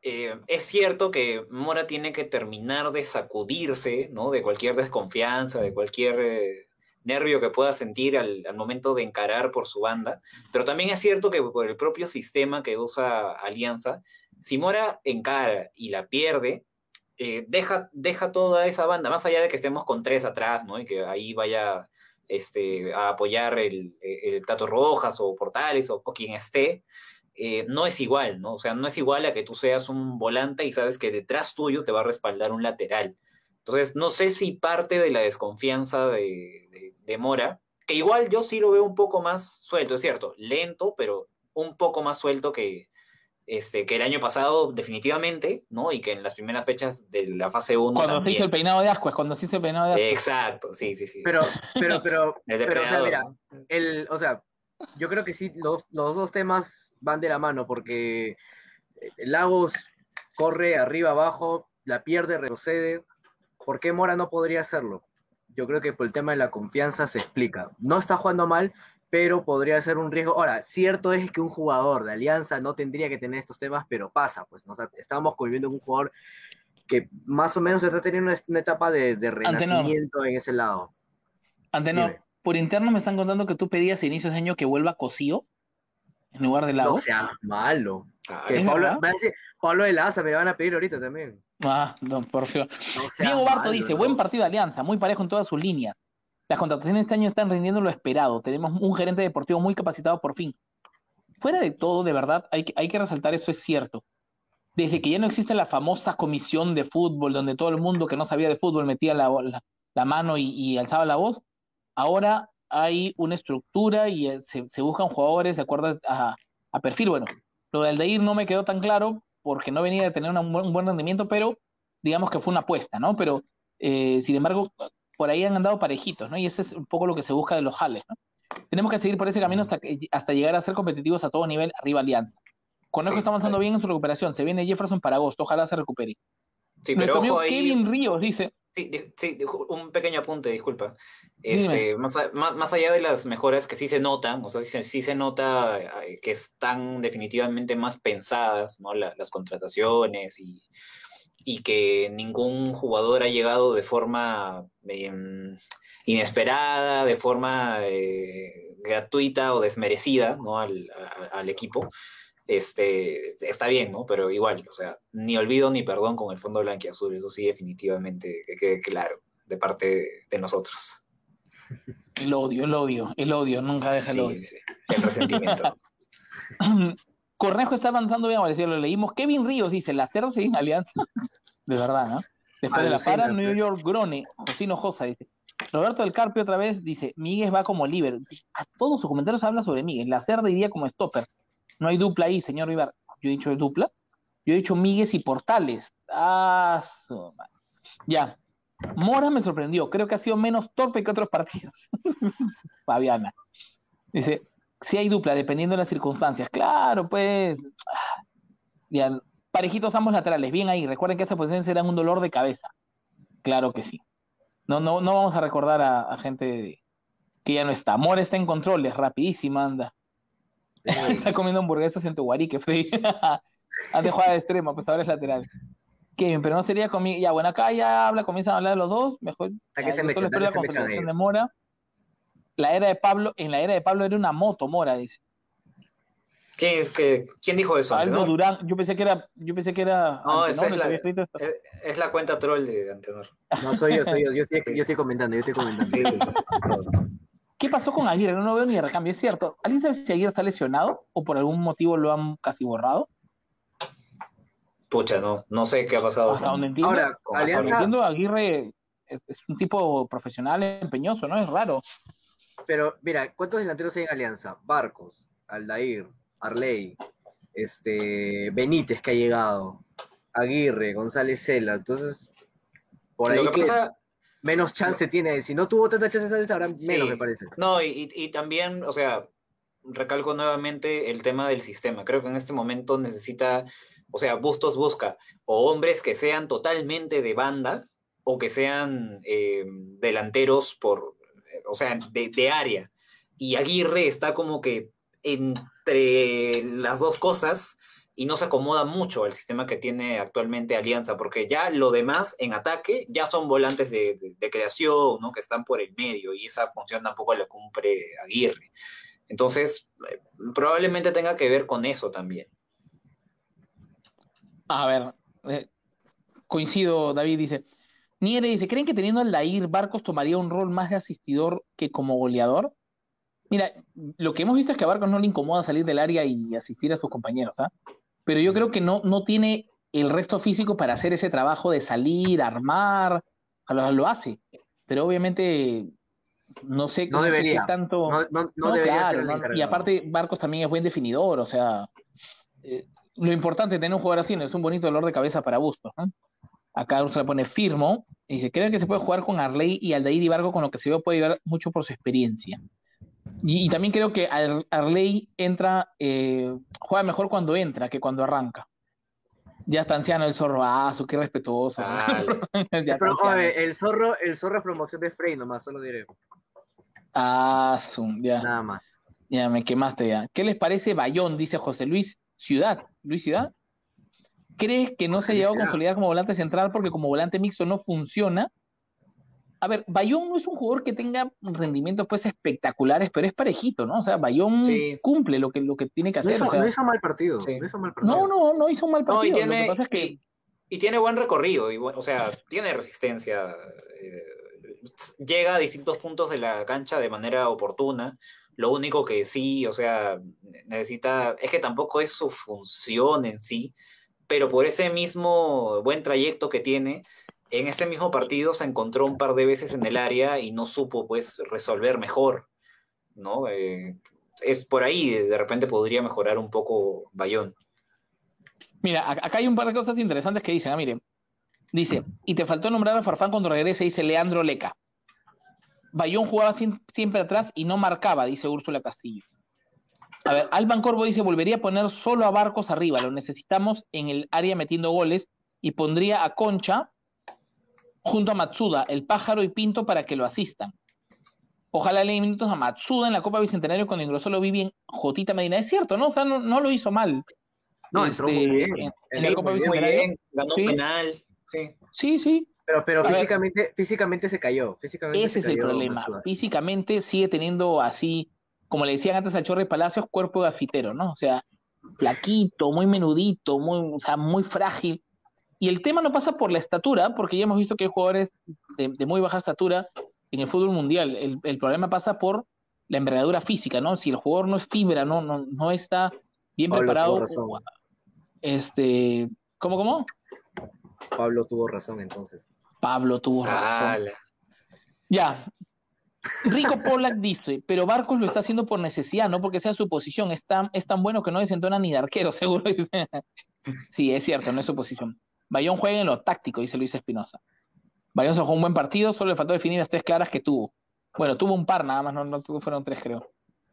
S4: eh, es cierto que Mora tiene que terminar de sacudirse, ¿no? De cualquier desconfianza, de cualquier eh, nervio que pueda sentir al, al momento de encarar por su banda. Pero también es cierto que por el propio sistema que usa Alianza, si Mora encara y la pierde, eh, deja, deja toda esa banda, más allá de que estemos con tres atrás, ¿no? Y que ahí vaya este, a apoyar el, el Tato Rojas o Portales o, o quien esté, eh, no es igual, ¿no? O sea, no es igual a que tú seas un volante y sabes que detrás tuyo te va a respaldar un lateral. Entonces, no sé si parte de la desconfianza de, de- de Mora, que igual yo sí lo veo un poco más suelto, es cierto, lento, pero un poco más suelto que, este, que el año pasado definitivamente, ¿no? Y que en las primeras fechas de la fase 1
S2: Cuando se
S4: también.
S2: hizo el peinado de Ascuez, cuando se hizo el peinado de Ascuez.
S4: Exacto, sí, sí, sí.
S3: Pero, pero, pero,
S4: El
S3: pero, o sea, mira, el, o sea, yo creo que sí, los, los dos temas van de la mano, porque eh, Lagos corre arriba, abajo, la pierde, retrocede. ¿Por qué Mora no podría hacerlo? Yo creo que por el tema de la confianza se explica. No está jugando mal, pero podría ser un riesgo. Ahora, cierto es que un jugador de Alianza no tendría que tener estos temas, pero pasa, pues, ¿no? O sea, estamos conviviendo con un jugador que más o menos está teniendo una, una etapa de, de renacimiento en ese lado.
S2: Antenor,
S3: Dime.
S2: por interno me están contando que tú pedías a inicios de año que vuelva Cosío en lugar de
S3: No
S2: Lago.
S3: sea malo.
S4: Ah,
S3: Que
S2: ¿Es
S3: Pablo, decir, de la Asa me van a pedir ahorita también.
S2: Ah.
S3: No sea
S2: Diego Barto
S3: malo,
S2: dice,
S3: ¿no?
S2: buen partido de Alianza, muy parejo en todas sus líneas. Las contrataciones este año están rindiendo lo esperado. Tenemos un gerente deportivo muy capacitado por fin. Fuera de todo, de verdad, hay que, hay que resaltar, eso es cierto. Desde que ya no existe la famosa comisión de fútbol, donde todo el mundo que no sabía de fútbol metía la, mano y, alzaba la voz, ahora hay una estructura y eh, se, buscan jugadores de acuerdo a, perfil. Bueno, lo del Aldeir no me quedó tan claro porque no venía de tener un buen rendimiento, pero digamos que fue una apuesta, ¿no? Pero, eh, sin embargo, por ahí han andado parejitos, ¿no? Y ese es un poco lo que se busca de los jales, ¿no? Tenemos que seguir por ese camino hasta, que- hasta llegar a ser competitivos a todo nivel arriba Alianza. Conejo
S4: Sí,
S2: está avanzando
S4: sí.
S2: bien en su recuperación. Se viene Jefferson para agosto. Ojalá se recupere.
S4: Sí,
S2: Nuestro
S4: pero ojo ahí.
S2: Kevin Ríos dice,
S4: Sí, sí, un pequeño apunte, disculpa. Este, más, a- más, más allá de las mejoras que sí se notan, o sea, sí, se- sí se nota eh, que están definitivamente más pensadas, ¿no? La- las contrataciones y, y que ningún jugador ha llegado de forma em, inesperada, de forma eh, gratuita o desmerecida, ¿no? Al, a- al equipo. Este, está bien, ¿no? Pero igual, o sea, ni olvido ni perdón con el fondo blanquiazul, eso sí, definitivamente, que quede claro, de parte de, de nosotros.
S2: el odio, el odio, el odio, nunca deja el odio.
S4: Sí, sí, el resentimiento.
S2: Cornejo está avanzando bien, parecía, lo leímos. Kevin Ríos dice, la cerda sigue en alianza. de verdad, ¿no? Después de la para, New
S3: pues.
S2: York Grone, Josino Josa dice. Roberto del Carpio otra vez dice, Miguel va como líder. A todos sus comentarios habla sobre Miguel. La cerda iría como stopper. No hay dupla ahí, señor Vivar. Yo he dicho dupla. Yo he dicho Miguel y Portales. Ah, ya. Mora me sorprendió. Creo que ha sido menos torpe que otros partidos. Fabiana. Dice, si hay dupla, dependiendo de las circunstancias. Claro, pues. Ya, parejitos ambos laterales. Bien ahí. Recuerden que esa posición será un dolor de cabeza. Claro que sí. No, no, no vamos a recordar a, gente que ya no está. Mora está en control, es rapidísima, anda. está comiendo hamburguesas en tu guarique, Freddy. Antes jugaba de extremo, pues ahora es lateral. Kevin, pero no sería conmigo. Ya, bueno, acá ya habla, comienzan a hablar de los dos. Mejor.
S3: que se me la
S2: de Mora. La era de Pablo, en la era de Pablo era una moto, Mora, dice.
S4: ¿Quién, es que, ¿Quién dijo eso?
S2: Aldo Durán, yo pensé que era, yo pensé que era.
S4: No, esa es, la, es, la, cuenta troll de Antenor.
S3: No, soy yo, soy yo, yo estoy, yo estoy comentando, yo estoy comentando.
S2: ¿Qué pasó con Aguirre? No lo veo ni de recambio, es cierto. ¿Alguien sabe si Aguirre está lesionado o por algún motivo lo han casi borrado?
S4: Pucha, no, no sé qué ha pasado.
S2: Hasta donde entiendo, Ahora, Alianza... entiendo, Aguirre es, un tipo profesional empeñoso, ¿no? Es raro.
S3: Pero, mira, ¿cuántos delanteros hay en Alianza? Barcos, Aldair, Arley, este, Benítez que ha llegado, Aguirre, González Cela. Entonces, por ahí que, menos chance tiene. Si no tuvo tanta chance, ahora menos, me parece.
S4: No, y, y también, o sea, recalco nuevamente el tema del sistema. Creo que en este momento necesita o sea, Bustos busca o hombres que sean totalmente de banda o que sean eh, delanteros por, o sea, de, área. Y Aguirre está como que entre las dos cosas y no se acomoda mucho al sistema que tiene actualmente Alianza, porque ya lo demás en ataque ya son volantes de, creación, ¿no? Que están por el medio y esa función tampoco la cumple Aguirre. Entonces, eh, probablemente tenga que ver con eso también.
S2: A ver, eh, coincido, David dice. Niere dice, ¿creen que teniendo al Lair Barcos tomaría un rol más de asistidor que como goleador? Mira, lo que hemos visto es que a Barcos no le incomoda salir del área y asistir a sus compañeros, ¿ah? Pero yo creo que no, no tiene el resto físico para hacer ese trabajo de salir, armar, lo, lo hace. Pero obviamente no sé,
S3: no debería.
S2: tanto.
S3: No, no, debería
S2: Y aparte, Barcos también es buen definidor, o sea, eh, lo importante de tener un jugador así no es un bonito dolor de cabeza para Bustos. Acá Ursula pone firmo y dice, creo que se puede jugar con Arley y Aldair y Vargo con lo que se ve puede ayudar mucho por su experiencia. Y, también creo que Arley entra, eh, juega mejor cuando entra que cuando arranca. Ya está anciano el zorro, ah, su qué respetuoso.
S3: el zorro, el zorro es promoción de Frey nomás, solo diré.
S2: Ah, ya.
S3: Nada más.
S2: Ya me quemaste ya. ¿Qué les parece Bayón? Dice José Luis. Ciudad, Luis Ciudad, ¿crees que no se ha llegado a consolidar como volante central porque como volante mixto no funciona? A ver, Bayón no es un jugador que tenga rendimientos pues espectaculares, pero es parejito, ¿no? O sea, Bayón cumple lo que, lo que tiene que hacer.
S3: No hizo, mal partido,
S2: no No, no, hizo mal partido.
S4: y, tiene, y, tiene buen recorrido, y, o sea, tiene resistencia. Eh, llega a distintos puntos de la cancha de manera oportuna. Lo único que sí, o sea, necesita, es que tampoco es su función en sí, pero por ese mismo buen trayecto que tiene, en este mismo partido se encontró un par de veces en el área y no supo pues resolver mejor, ¿no? Eh, es por ahí, de repente podría mejorar un poco Bayón.
S2: Mira, acá hay un par de cosas interesantes que dicen, ah, miren, dice, y te faltó nombrar a Farfán cuando regrese, dice Leandro Leca. Bayón jugaba siempre atrás y no marcaba, dice Úrsula Castillo. A ver, Alban Corvo dice, volvería a poner solo a Barcos arriba, lo necesitamos en el área metiendo goles y pondría a Concha junto a Matsuda, el pájaro y Pinto para que lo asistan. Ojalá le den minutos a Matsuda en la Copa Bicentenario cuando ingresó lo vi bien Jotita Medina. Es cierto, ¿no? O sea, no, lo hizo mal.
S3: No, entró muy este, bien.
S4: En, la Copa Bicentenario. ganó penal.
S2: sí, sí.
S3: Pero, pero físicamente, físicamente se cayó. Físicamente
S2: ese es el problema. Físicamente sigue teniendo así, como le decían antes a Chorre Palacios, cuerpo de gafitero, ¿no? O sea, flaquito, muy menudito, muy, o sea, muy frágil. Y el tema no pasa por la estatura, porque ya hemos visto que hay jugadores de, muy baja estatura en el fútbol mundial. El, problema pasa por la envergadura física, ¿no? Si el jugador no es fibra, no, no, no está bien preparado. Este, ¿cómo, cómo?
S3: Pablo tuvo razón entonces.
S2: Pablo tuvo razón. Ya. Rico Pollack dice, pero Barcos lo está haciendo por necesidad, no porque sea su posición. Es tan, es tan bueno que no desentona ni de arquero, seguro. Sí, es cierto, no es su posición. Bayón juega en lo táctico, dice Luis Espinosa. Bayón se jugó un buen partido, solo le faltó definir las tres claras que tuvo. Bueno, tuvo un par nada más, no, no fueron tres, creo.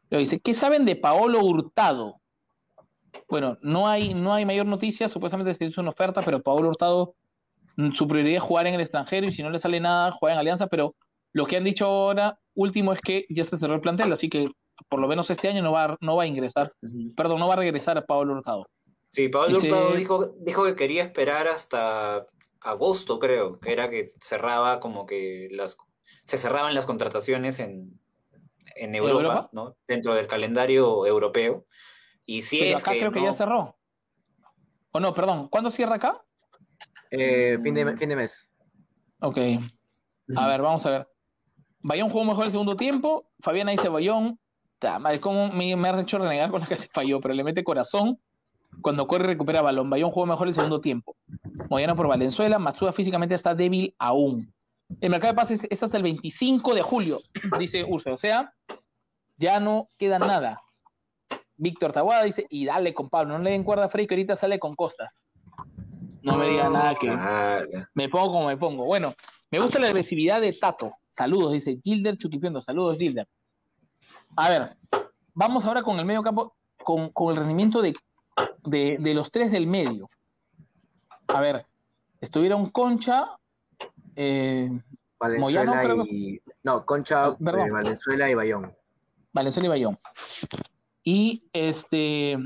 S2: Pero dice, ¿qué saben de Paolo Hurtado? Bueno, no hay, no hay mayor noticia, supuestamente se hizo una oferta, pero Paolo Hurtado, mm, su prioridad es jugar en el extranjero y si no le sale nada, juega en Alianza, pero lo que han dicho ahora, último, es que ya se cerró el plantel, así que por lo menos este año no va, no va a ingresar, perdón, no va a regresar a Paolo Hurtado.
S4: Sí, Pablo Hurtado dijo, dijo que quería esperar hasta agosto, creo, que era que cerraba como que las se cerraban las contrataciones en, en Europa, ¿no? Dentro del calendario europeo. Y si es
S2: acá creo que ya cerró. O no, perdón, ¿cuándo cierra acá?
S3: Eh, fin, de, fin de mes.
S2: Ok. A ver, vamos a ver. Bayón jugó mejor el segundo tiempo. Fabián dice Bayón. como me, me ha hecho renegar con la que se falló, pero le mete corazón. Cuando corre recupera balón. Bayón jugó mejor el segundo tiempo. Moyano por Valenzuela. Matsuda físicamente está débil aún. El mercado de pases es hasta el 25 de julio, dice Urso. O sea, ya no queda nada. Víctor Taguada dice, y dale con Pablo, no le den cuerda a Frey que ahorita sale con costas. No me diga nada que me pongo como me pongo. Bueno, me gusta la agresividad de Tato. Saludos, dice Gilder Chuquipiendo. Saludos, Gilder. A ver, vamos ahora con el medio campo, con, el rendimiento de, de, los tres del medio. A ver, estuvieron Concha, eh,
S3: Valenzuela y. No, Concha, ah, eh, Valenzuela y Bayón.
S2: Valenzuela y Bayón. Y este.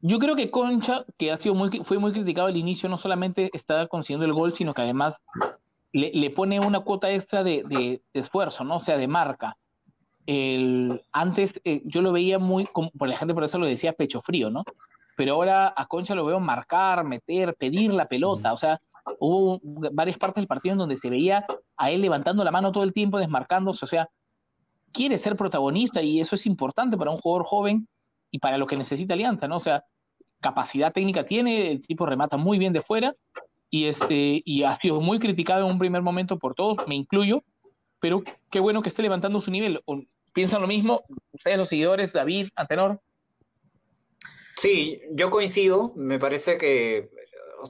S2: Yo creo que Concha, que ha sido muy, fue muy criticado al inicio, no solamente está consiguiendo el gol, sino que además le, pone una cuota extra de, esfuerzo, ¿no? O sea, de marca. El, antes eh, yo lo veía muy, como, por la gente por eso lo decía pecho frío, ¿no? Pero ahora a Concha lo veo marcar, meter, pedir la pelota, o sea, hubo varias partes del partido en donde se veía a él levantando la mano todo el tiempo, desmarcándose, o sea, quiere ser protagonista y eso es importante para un jugador joven y para lo que necesita Alianza, ¿no? O sea, capacidad técnica tiene, el tipo remata muy bien de fuera y, este, y ha sido muy criticado en un primer momento por todos, me incluyo, pero qué bueno que esté levantando su nivel. ¿Piensan lo mismo ustedes los seguidores, David, Antenor?
S4: Sí, yo coincido, me parece que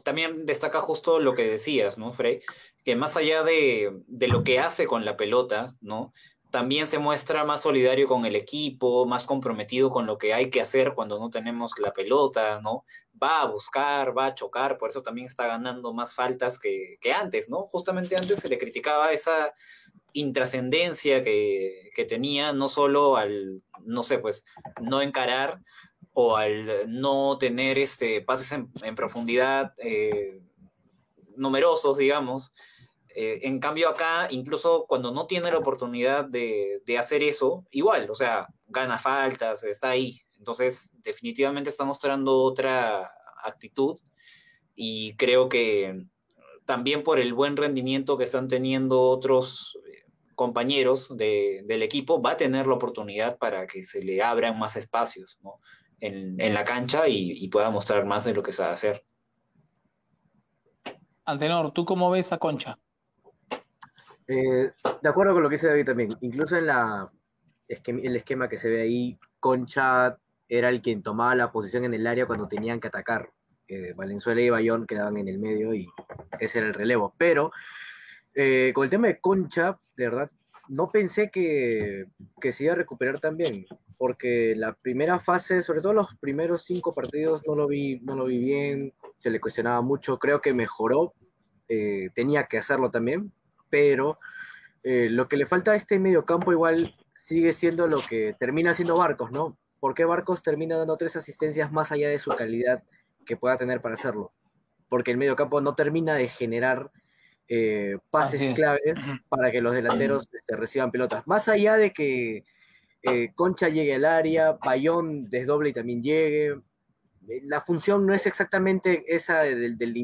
S4: también destaca justo lo que decías, ¿no, Frey? Que más allá de, lo que hace con la pelota, ¿no? También se muestra más solidario con el equipo, más comprometido con lo que hay que hacer cuando no tenemos la pelota, ¿no? Va a buscar, va a chocar, por eso también está ganando más faltas que, antes, ¿no? Justamente antes se le criticaba esa intrascendencia que, que tenía, no solo al, no sé, pues, no encarar, o al no tener este, pases en, profundidad eh, numerosos, digamos. Eh, en cambio acá, incluso cuando no tiene la oportunidad de, hacer eso, igual, o sea, gana faltas, está ahí. Entonces, definitivamente está mostrando otra actitud y creo que también por el buen rendimiento que están teniendo otros eh, compañeros del equipo, va a tener la oportunidad para que se le abran más espacios, ¿no? en, la cancha y, pueda mostrar más de lo que sabe hacer.
S2: Antenor, ¿tú cómo ves a Concha?
S3: Eh, de acuerdo con lo que dice David también, incluso en la, el esquema que se ve ahí, Concha era el quien tomaba la posición en el área cuando tenían que atacar. Eh, Valenzuela y Bayón quedaban en el medio y ese era el relevo. Pero eh, con el tema de Concha, de verdad, no pensé que, que se iba a recuperar tan bien porque la primera fase, sobre todo los primeros cinco partidos, no lo vi, no lo vi bien, se le cuestionaba mucho, creo que mejoró, eh, tenía que hacerlo también, pero eh, lo que le falta a este mediocampo igual sigue siendo lo que termina siendo Barcos, ¿no? ¿Por qué Barcos termina dando tres asistencias más allá de su calidad que pueda tener para hacerlo? Porque el mediocampo no termina de generar eh, pases claves para que los delanteros este, reciban pelotas. Más allá de que eh, Concha llegue al área, Bayón desdoble y también llegue. Eh, la función no es exactamente esa del,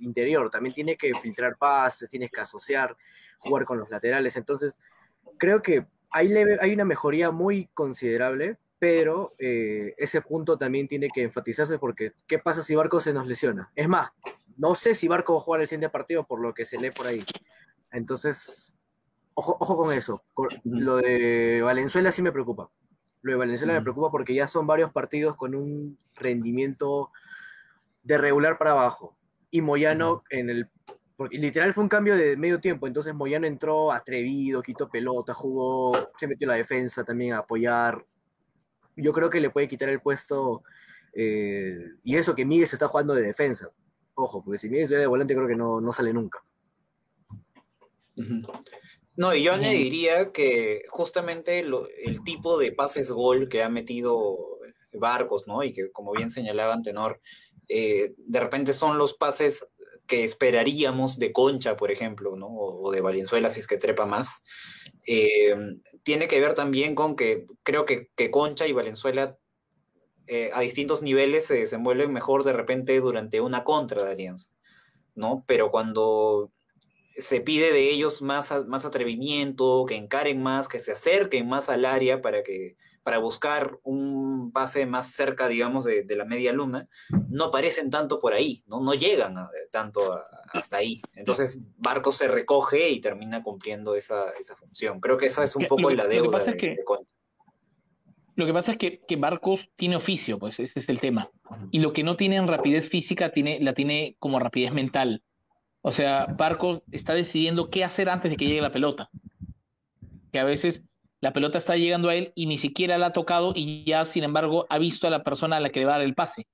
S3: interior, también tiene que filtrar pases, tienes que asociar, jugar con los laterales. Entonces, creo que hay, hay una mejoría muy considerable, pero eh, ese punto también tiene que enfatizarse porque ¿qué pasa si Barco se nos lesiona? Es más, no sé si Barco va a jugar el siguiente partido por lo que se lee por ahí. Entonces, ojo, ojo con eso. Lo de Valenzuela sí me preocupa. Lo de Valenzuela me preocupa porque ya son varios partidos con un rendimiento de regular para abajo. Y Moyano en el porque literal fue un cambio de medio tiempo, entonces Moyano entró atrevido, quitó pelota, jugó, se metió en la defensa también a apoyar. Yo creo que le puede quitar el puesto, eh, y eso que Miguel se está jugando de defensa. Ojo, porque si Miguel estuviera de volante creo que no, no sale nunca.
S4: No, y yo añadiría que justamente el tipo de pases gol que ha metido Barcos, ¿no? Y que como bien señalaba Antenor, eh, de repente son los pases que esperaríamos de Concha, por ejemplo, ¿no? o, de Valenzuela si es que trepa más, eh, tiene que ver también con que creo que, Concha y Valenzuela eh, a distintos niveles se desenvuelven mejor de repente durante una contra de Alianza, ¿no? Pero cuando se pide de ellos más, más atrevimiento, que encaren más, que se acerquen más al área para que para buscar un pase más cerca, digamos, de, la media luna, no aparecen tanto por ahí, no, no llegan tanto hasta ahí. Entonces, Barcos se recoge y termina cumpliendo esa, función. Creo que esa es un poco la deuda de, que,
S2: Lo que pasa es que, que, Barcos tiene oficio, pues ese es el tema. Y lo que no tiene en rapidez física, tiene, la tiene como rapidez mental. O sea, Barcos está decidiendo qué hacer antes de que llegue la pelota. Que a veces la pelota está llegando a él y ni siquiera la ha tocado y ya, sin embargo, ha visto a la persona a la que le va a dar el pase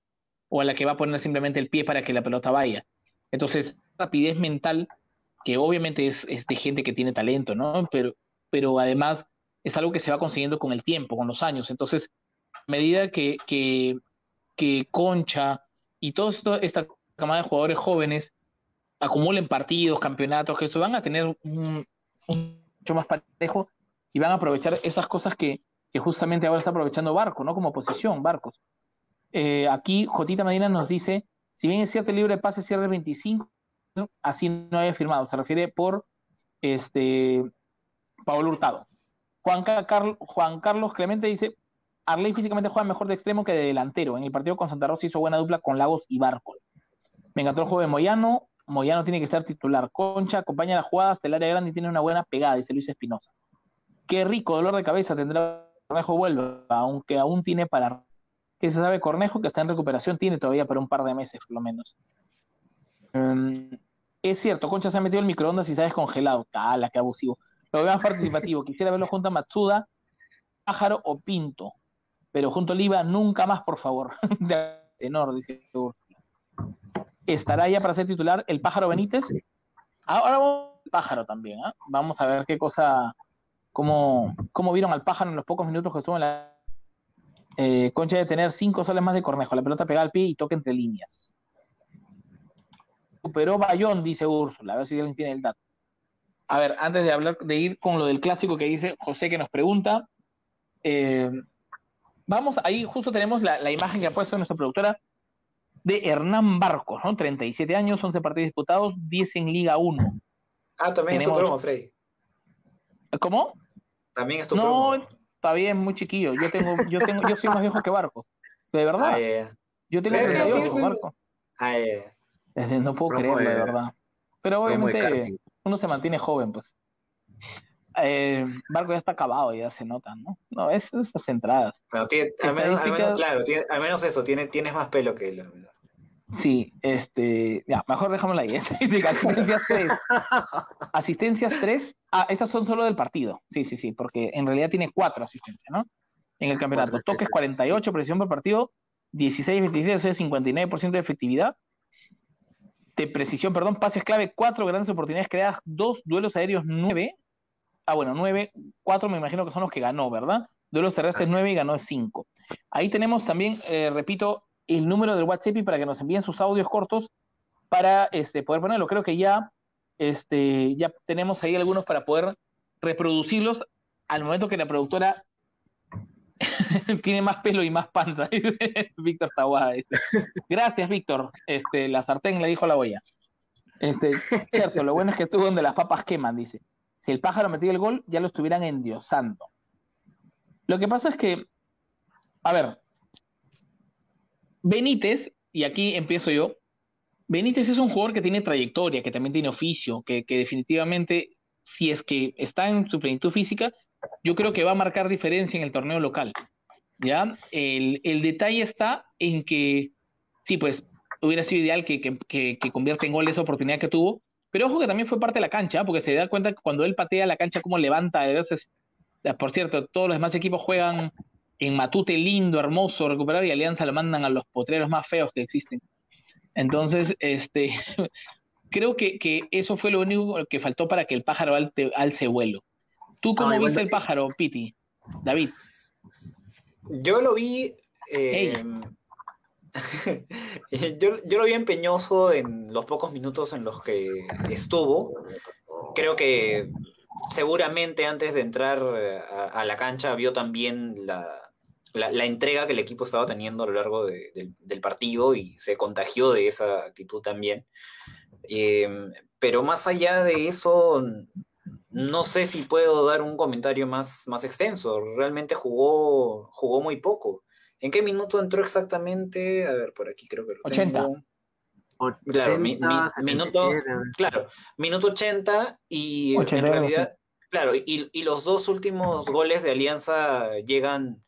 S2: o a la que va a poner simplemente el pie para que la pelota vaya. Entonces, rapidez mental, que obviamente es, de gente que tiene talento, ¿no? Pero, pero además es algo que se va consiguiendo con el tiempo, con los años. Entonces, a medida que, que, que Concha y toda esta camada de jugadores jóvenes acumulen partidos, campeonatos, que eso van a tener un, mucho más parejo y van a aprovechar esas cosas que, justamente ahora está aprovechando Barco, ¿no? Como posición, Barcos. Eh, aquí Jotita Medina nos dice, si bien es cierto el libre pase cierre 25, así no había firmado, se refiere por este Pablo Hurtado. Juan, Juan Carlos Clemente dice, Arley físicamente juega mejor de extremo que de delantero. En el partido con Santa Rosa hizo buena dupla con Lagos y Barcos. Me encantó el juego de Moyano. Moyano tiene que ser titular. Concha acompaña las jugadas del área grande y tiene una buena pegada, dice Luis Espinosa. Qué rico dolor de cabeza tendrá Cornejo vuelva, aunque aún tiene para. ¿Qué se sabe Cornejo? Que está en recuperación, tiene todavía para un par de meses, por lo menos. Em, es cierto, Concha se ha metido el microondas y se ha descongelado. ¡Cala, qué abusivo! Lo veo más participativo. Quisiera verlo junto a Matsuda, Pájaro o Pinto. Pero junto a Oliva, nunca más, por favor. de tenor, dice ¿Estará ya para ser titular el Pájaro Benítez? Ahora vamos el Pájaro también. ¿ah? Vamos a ver qué cosa cómo, cómo vieron al pájaro en los pocos minutos que estuvo en la eh, concha de tener cinco soles más de Cornejo. La pelota pega al pie y toca entre líneas. Superó Bayón, dice Úrsula. A ver si alguien tiene el dato. A ver, antes de hablar, de ir con lo del clásico que dice José que nos pregunta. Eh, vamos, ahí justo tenemos la, imagen que ha puesto nuestra productora de Hernán Barcos, ¿no? 37 años, 11 partidos disputados, 10 en Liga 1.
S4: Ah, también es tu promo, Freddy.
S2: ¿Cómo?
S4: También es tu
S2: No, está bien, muy chiquillo. Yo tengo, yo tengo, yo soy más viejo que Barco. De verdad. Ah, yo tengo 38 Barco.
S4: Ah,
S2: No puedo creerlo, de verdad. Pero obviamente uno se mantiene joven, pues. Eh, Barco ya está acabado, ya se nota, ¿no? No, es esas entradas.
S4: al, menos, al, menos, claro, al menos eso, tiene, tienes más pelo que él.
S2: Sí, este, ya, mejor dejámoslo ahí. Asistencias 3. Asistencias 3. Ah, estas son solo del partido. Sí, sí, sí, porque en realidad tiene cuatro asistencias, ¿no? En el campeonato. Toques 48, presión por partido, 16, 26, o sea, 59% de efectividad. De precisión, perdón, pases clave, cuatro grandes oportunidades creadas, dos duelos aéreos, nueve. Ah, bueno, nueve, cuatro me imagino que son los que ganó, ¿verdad? Duelos terrestres, nueve y ganó cinco. Ahí tenemos también, eh, repito, el número del WhatsApp y para que nos envíen sus audios cortos para este, poder ponerlo. Creo que ya, este, ya tenemos ahí algunos para poder reproducirlos al momento que la productora tiene más pelo y más panza. Víctor Tahuada. Gracias, Víctor. Este, la sartén le dijo la olla. Este, cierto, lo bueno es que tú donde las papas queman, dice. Si el pájaro metía el gol, ya lo estuvieran endiosando. Lo que pasa es que, a ver, Benítez, y aquí empiezo yo, Benítez es un jugador que tiene trayectoria, que también tiene oficio, que, definitivamente si es que está en su plenitud física, yo creo que va a marcar diferencia en el torneo local. ¿Ya? El, el detalle está en que, sí, pues hubiera sido ideal que, que, que, convierta en gol esa oportunidad que tuvo, pero ojo que también fue parte de la cancha, porque se da cuenta que cuando él patea la cancha, como levanta, a veces, por cierto, todos los demás equipos juegan en Matute lindo, hermoso, recuperado, y Alianza lo mandan a los potreros más feos que existen. Entonces, este, creo que, que eso fue lo único que faltó para que el pájaro alte, alce vuelo. ¿Tú cómo viste el pájaro, Piti? David.
S4: Yo lo vi. eh, yo, yo lo vi empeñoso en los pocos minutos en los que estuvo. Creo que seguramente antes de entrar eh, a, a la cancha vio también la, la- la entrega que el equipo estaba teniendo a lo largo de- del- del partido y se contagió de esa actitud también. Eh, pero más allá de eso, no sé si puedo dar un comentario más, más extenso. Realmente jugó, jugó muy poco. ¿En qué minuto entró exactamente? A ver, por aquí creo que lo
S2: 80.
S4: tengo. Claro, mi- mi-
S3: 80,
S4: minuto-
S3: 77.
S4: Claro, minuto 80 y en
S2: 89,
S4: realidad, claro, y, y los dos últimos goles de Alianza llegan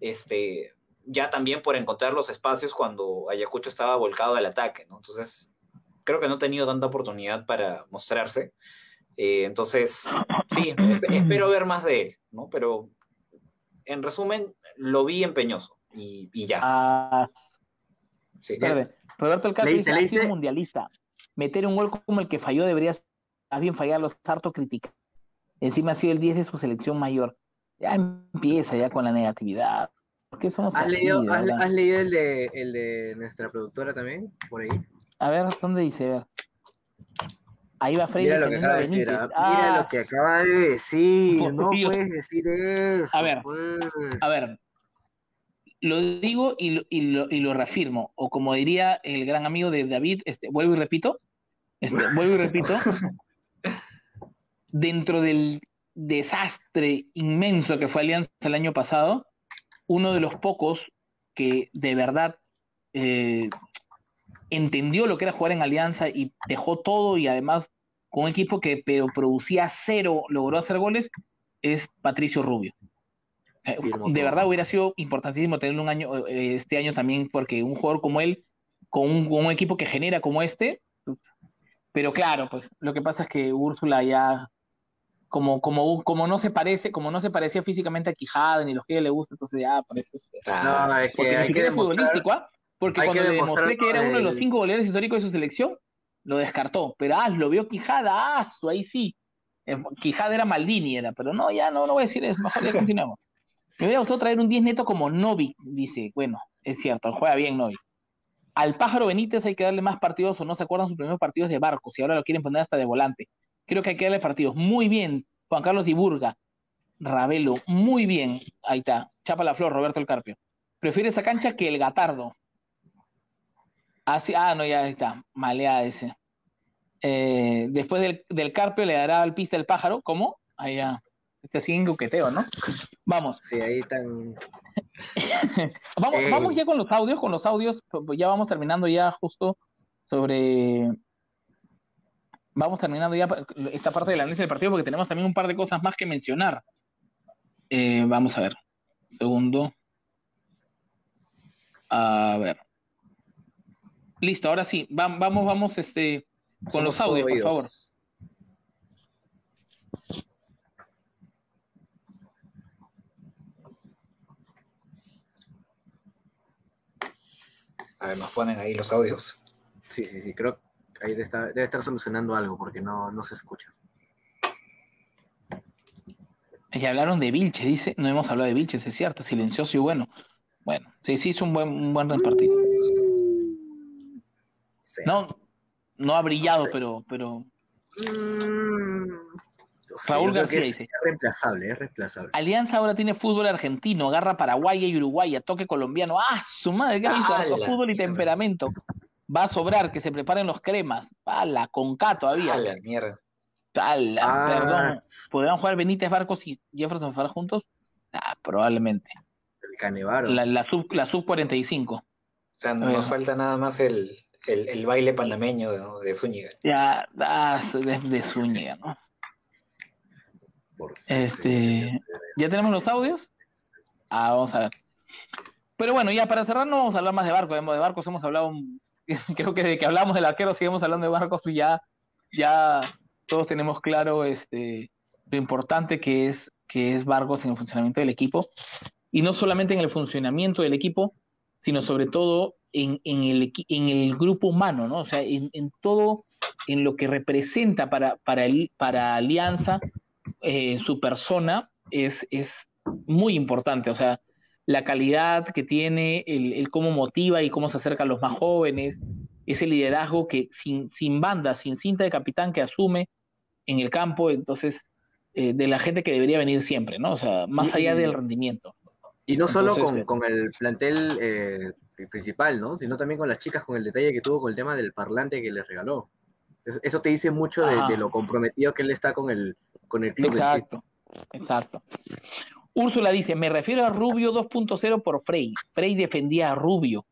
S4: este, ya también por encontrar los espacios cuando Ayacucho estaba volcado al ataque, ¿no? Entonces, creo que no ha tenido tanta oportunidad para mostrarse. Eh, entonces, sí, esp- espero ver más de él, ¿no? Pero, en resumen, lo vi empeñoso y, y ya.
S2: Ah,
S4: sí.
S2: espérate. Roberto
S3: ¿Leíste,
S2: dice, ha sido mundialista. Meter un gol como el que falló debería más bien fallarlo, es harto criticar. Encima ha sido el 10 de su selección mayor. Ya empieza ya con la negatividad. ¿Por qué somos
S3: ¿Has
S2: así?
S3: leído, has, leído el, de, el de nuestra productora también? Por ahí.
S2: A ver, ¿dónde dice? A ver. Ahí va Freddy
S3: Mira lo que acaba de decir. Ah, Mira
S2: Ah,
S3: lo que acaba de decir. No
S2: Dios.
S3: puedes decir eso.
S2: A ver.
S3: pues.
S2: A ver, lo digo y lo, y lo, y lo reafirmo, o como diría el gran amigo de David, este, vuelvo y repito, este, vuelvo y repito, dentro del desastre inmenso que fue Alianza el año pasado, uno de los pocos que de verdad eh, entendió lo que era jugar en Alianza y dejó todo y además con un equipo que pero producía cero logró hacer goles, es Patricio Rubio. Eh, de verdad hubiera sido importantísimo tenerlo un año, eh, este año también, porque un jugador como él, con un, con un equipo que genera como este, pero claro, pues lo que pasa es que Úrsula ya, como, como, como no se parece, como no se parecía físicamente a Quijada ni los que le gusta, entonces ya por eso este,
S4: Ah,
S3: No, es
S2: porque
S3: que
S2: ni
S3: hay que
S2: siquiera es
S3: demostrar.
S2: futbolístico, ¿ah? Porque
S3: hay
S2: cuando le demostré que era uno de los cinco goleadores históricos de su selección, lo descartó. Pero ah, lo vio Quijada, ah, su- ahí sí. Eh, Quijada era Maldini, era, pero no, ya no, no voy a decir eso, mejor ya continuamos. Me hubiera gustado traer un 10 neto como Novik, dice. Bueno, es cierto, juega bien Novik. Al pájaro Benítez hay que darle más partidos o no se acuerdan sus primeros partidos de barcos y ahora lo quieren poner hasta de volante. Creo que hay que darle partidos. Muy bien, Juan Carlos Diburga, Ravelo, muy bien. Ahí está, chapa la flor, Roberto El Carpio. Prefiere esa cancha que el Gatardo. Así, ah, no, ya está, malea ese. Eh, después del, del Carpio le dará al pista el pájaro, ¿cómo? Ahí ya. Este sigue en coqueteo, ¿no? Vamos.
S3: Sí, ahí están.
S2: Vamos, vamos ya con los audios, con los audios, ya vamos terminando ya justo sobre... Vamos terminando ya esta parte del análisis del partido porque tenemos también un par de cosas más que mencionar. Eh, vamos a ver. Segundo. A ver. Listo, ahora sí. Va- vamos, vamos, este, con los audios, por favor.
S4: a ver, nos ponen ahí los audios.
S3: Sí, sí, sí. Creo ahí debe estar, debe estar solucionando algo porque no, no se escucha.
S2: Y hablaron de Vilches, dice, no hemos hablado de Vilches, es cierto, silencioso y bueno. Bueno, sí, sí hizo un buen, un buen partido.
S3: Sí.
S2: No, no ha brillado,
S3: sé.
S2: pero, pero
S3: Mm,
S2: Raúl García
S3: es,
S2: dice.
S3: es reemplazable, es reemplazable.
S2: Alianza ahora tiene fútbol argentino, agarra paraguaya y uruguaya, toque colombiano. ¡Ah, su madre! ¿Qué
S4: ¡Hala!
S2: fútbol y temperamento. Va a sobrar, que se preparen los cremas. ¡Hala! Con K todavía.
S4: A la mierda.
S2: ¡Hala!
S3: Ah,
S2: Perdón. ¿Podrán jugar Benítez Barcos y Jefferson Farah juntos? Ah, probablemente.
S3: el Canevaro.
S2: La, la sub, la sub 45.
S4: O sea,
S2: ver.
S4: nos falta nada más el, el, el baile panameño de, de Zúñiga.
S2: Ya, ah, de, de Zúñiga, ¿no? Este, ¿Ya tenemos los audios? Ah, vamos a ver. Pero bueno, ya para cerrar no vamos a hablar más de barcos. De barcos hemos hablado, creo que desde que hablamos del arquero seguimos hablando de barcos y ya, ya todos tenemos claro este, lo importante que es, que es Barcos en el funcionamiento del equipo. Y no solamente en el funcionamiento del equipo, sino sobre todo en, en, el, en el grupo humano, ¿no? O sea, en, en todo, en lo que representa para, para, el, para Alianza, eh, su persona es, es muy importante. O sea, la calidad que tiene, el, el, cómo motiva y cómo se acerca a los más jóvenes, ese liderazgo que sin, sin banda, sin cinta de capitán que asume en el campo, entonces, eh, de la gente que debería venir siempre, ¿no? O sea, más allá del rendimiento.
S3: Y no solo con, eh, con, el plantel eh, principal, ¿no? Sino también con las chicas, con el detalle que tuvo con el tema del parlante que les regaló. Eso, eso te dice mucho de, de, lo comprometido que él está con el, con el club.
S2: Exacto, exacto. Úrsula dice, me refiero a Rubio 2.0 por Frey. Frey defendía a Rubio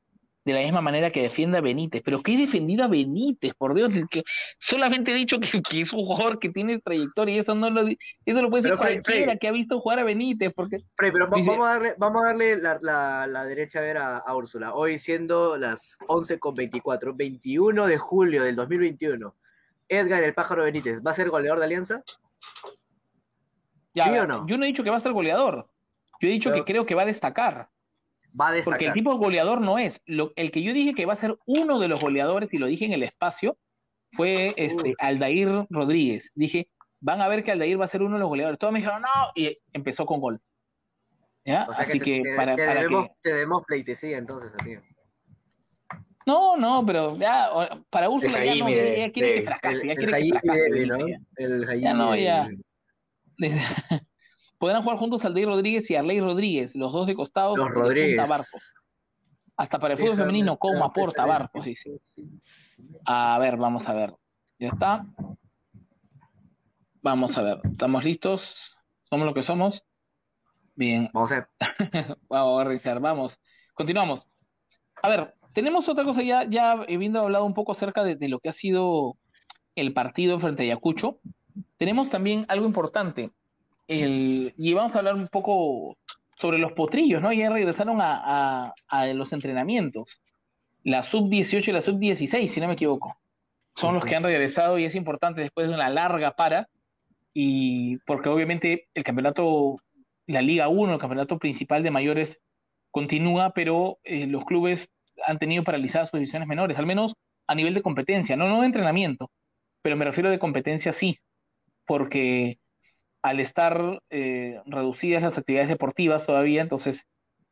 S2: de la misma manera que defiende a Benítez. Pero ¿qué defendido a Benítez? Por Dios, que solamente he dicho que, que, es un jugador que tiene trayectoria y eso no lo, eso lo puede decir Frey, cualquiera Frey, que ha visto jugar a Benítez. Porque,
S3: Frey, pero dice, vamos a darle, vamos a darle la, la, la derecha a ver a, a, Úrsula. Hoy siendo las 11 con 24, 21 de julio del 2021. Edgar el pájaro Benítez, ¿va a ser goleador de Alianza?
S2: Ya, ¿Sí o no? Yo no he dicho que va a ser goleador. Yo he dicho pero, que creo que va a destacar.
S3: Va a destacar.
S2: Porque el tipo goleador no es. Lo, el que yo dije que va a ser uno de los goleadores, y lo dije en el espacio, fue este, Aldair Rodríguez. Dije, van a ver que Aldair va a ser uno de los goleadores. Todos me dijeron, no, y empezó con gol. ¿Ya?
S3: O sea
S2: Así
S3: que,
S2: que,
S3: te,
S2: para,
S3: te
S2: para
S3: debemos,
S2: que...
S3: te debemos pleitesía entonces, tío.
S2: No, no, pero ya, para Úrsula ya no, ya quiere que fracase,
S3: el,
S2: ya quiere
S3: el. El Jaime
S2: ya no, ya. Podrán jugar juntos Aldair Rodríguez y Arley Rodríguez, los dos de costados.
S3: Los Rodríguez.
S2: Hasta para el fútbol femenino, ¿cómo aporta Barcos? A ver, vamos a ver. ¿Ya está? Vamos a ver. ¿Estamos listos? ¿Somos lo que somos? Bien.
S3: Vamos a ver.
S2: vamos a revisar, vamos. Continuamos. A ver, tenemos otra cosa ya, ya habiendo hablado un poco acerca de, de lo que ha sido el partido frente a Ayacucho. Tenemos también algo importante. El, y vamos a hablar un poco sobre los potrillos, ¿no? Ya regresaron a, a, a los entrenamientos. La sub-18 y la sub-16, si no me equivoco. Son los que han regresado y es importante después de una larga para. Y porque obviamente el campeonato, la Liga 1, el campeonato principal de mayores, continúa, pero eh, los clubes han tenido paralizadas sus divisiones menores, al menos a nivel de competencia, no, no de entrenamiento, pero me refiero de competencia sí, porque al estar eh, reducidas las actividades deportivas todavía, entonces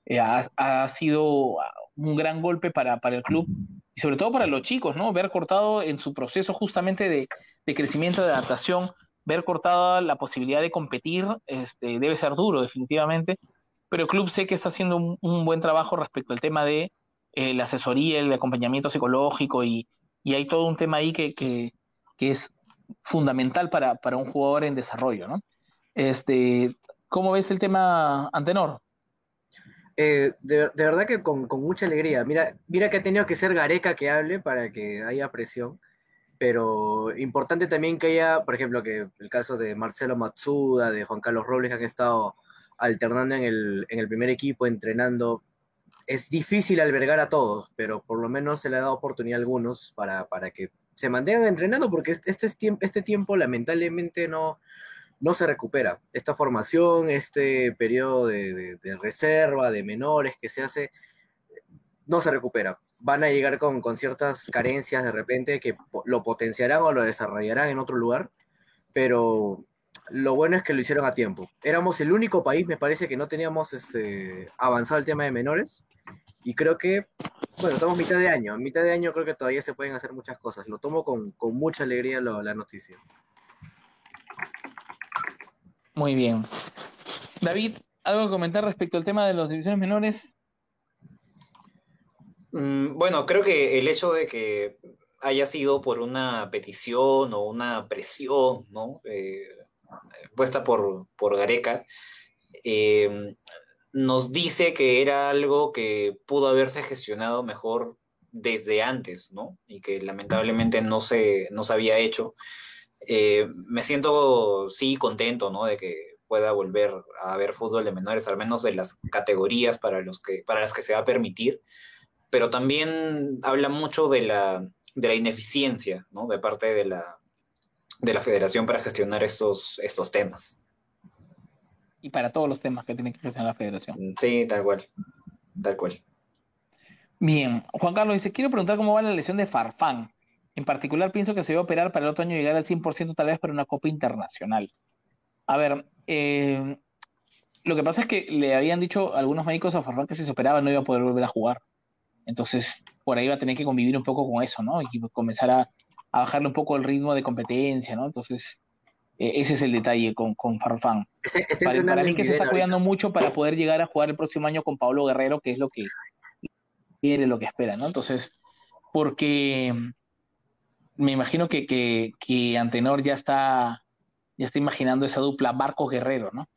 S2: eh, ha, ha, sido un gran golpe para, para, el club y sobre todo para los chicos, ¿no? Ver cortado en su proceso justamente de, de crecimiento, de adaptación, ver cortada la posibilidad de competir, este, debe ser duro definitivamente, pero el club sé que está haciendo un, buen trabajo respecto al tema de eh, la asesoría, el acompañamiento psicológico y, y hay todo un tema ahí que, que, que es fundamental para, para un jugador en desarrollo, ¿no? Este, ¿Cómo ves el tema, Antenor?
S3: Eh, de, verdad que con, con, mucha alegría. Mira, mira que ha tenido que ser Gareca que hable para que haya presión, pero importante también que haya, por ejemplo, que el caso de Marcelo Matsuda, de Juan Carlos Robles, que han estado alternando en el, en el primer equipo, entrenando. Es difícil albergar a todos, pero por lo menos se le ha dado oportunidad a algunos para, para que se mantengan entrenando, porque este, este tiempo lamentablemente no, no se recupera. Esta formación, este periodo de, de, de, reserva, de menores que se hace, no se recupera. Van a llegar con, con, ciertas carencias de repente que lo potenciarán o lo desarrollarán en otro lugar, pero lo bueno es que lo hicieron a tiempo. Éramos el único país, me parece, que no teníamos este, avanzado el tema de menores, y creo que, bueno, estamos mitad de año. En mitad de año creo que todavía se pueden hacer muchas cosas. Lo tomo con, con mucha alegría lo, la noticia.
S2: Muy bien. David, ¿algo que comentar respecto al tema de las divisiones menores?
S4: Mm, bueno, creo que el hecho de que haya sido por una petición o una presión, ¿no? Eh, puesta por, por Gareca, eh, nos dice que era algo que pudo haberse gestionado mejor desde antes, ¿no? Y que lamentablemente no se, no se había hecho. Eh, me siento, sí, contento, ¿no? De que pueda volver a haber fútbol de menores, al menos de las categorías para, los que, para las que se va a permitir, pero también habla mucho de la, de la ineficiencia, ¿no? De parte de la, de la federación para gestionar estos, estos temas.
S2: Y para todos los temas que tiene que gestionar la federación.
S4: Sí, tal cual, tal cual.
S2: Bien, Juan Carlos dice, quiero preguntar cómo va la lesión de Farfán. En particular, pienso que se va a operar para el otro año llegar al 100% tal vez para una Copa Internacional. A ver, eh, lo que pasa es que le habían dicho algunos médicos a Farfán que si se operaba no iba a poder volver a jugar. Entonces, por ahí va a tener que convivir un poco con eso, ¿no? Y comenzar a, bajarle un poco el ritmo de competencia, ¿no? Entonces, ese es el detalle con, con Farfán. para, mí que se está cuidando mucho para poder llegar a jugar el próximo año con Pablo Guerrero, que es lo que quiere, lo que espera, ¿no? Entonces, porque me imagino que, que, Antenor ya está, ya está imaginando esa dupla Barcos Guerrero, ¿no?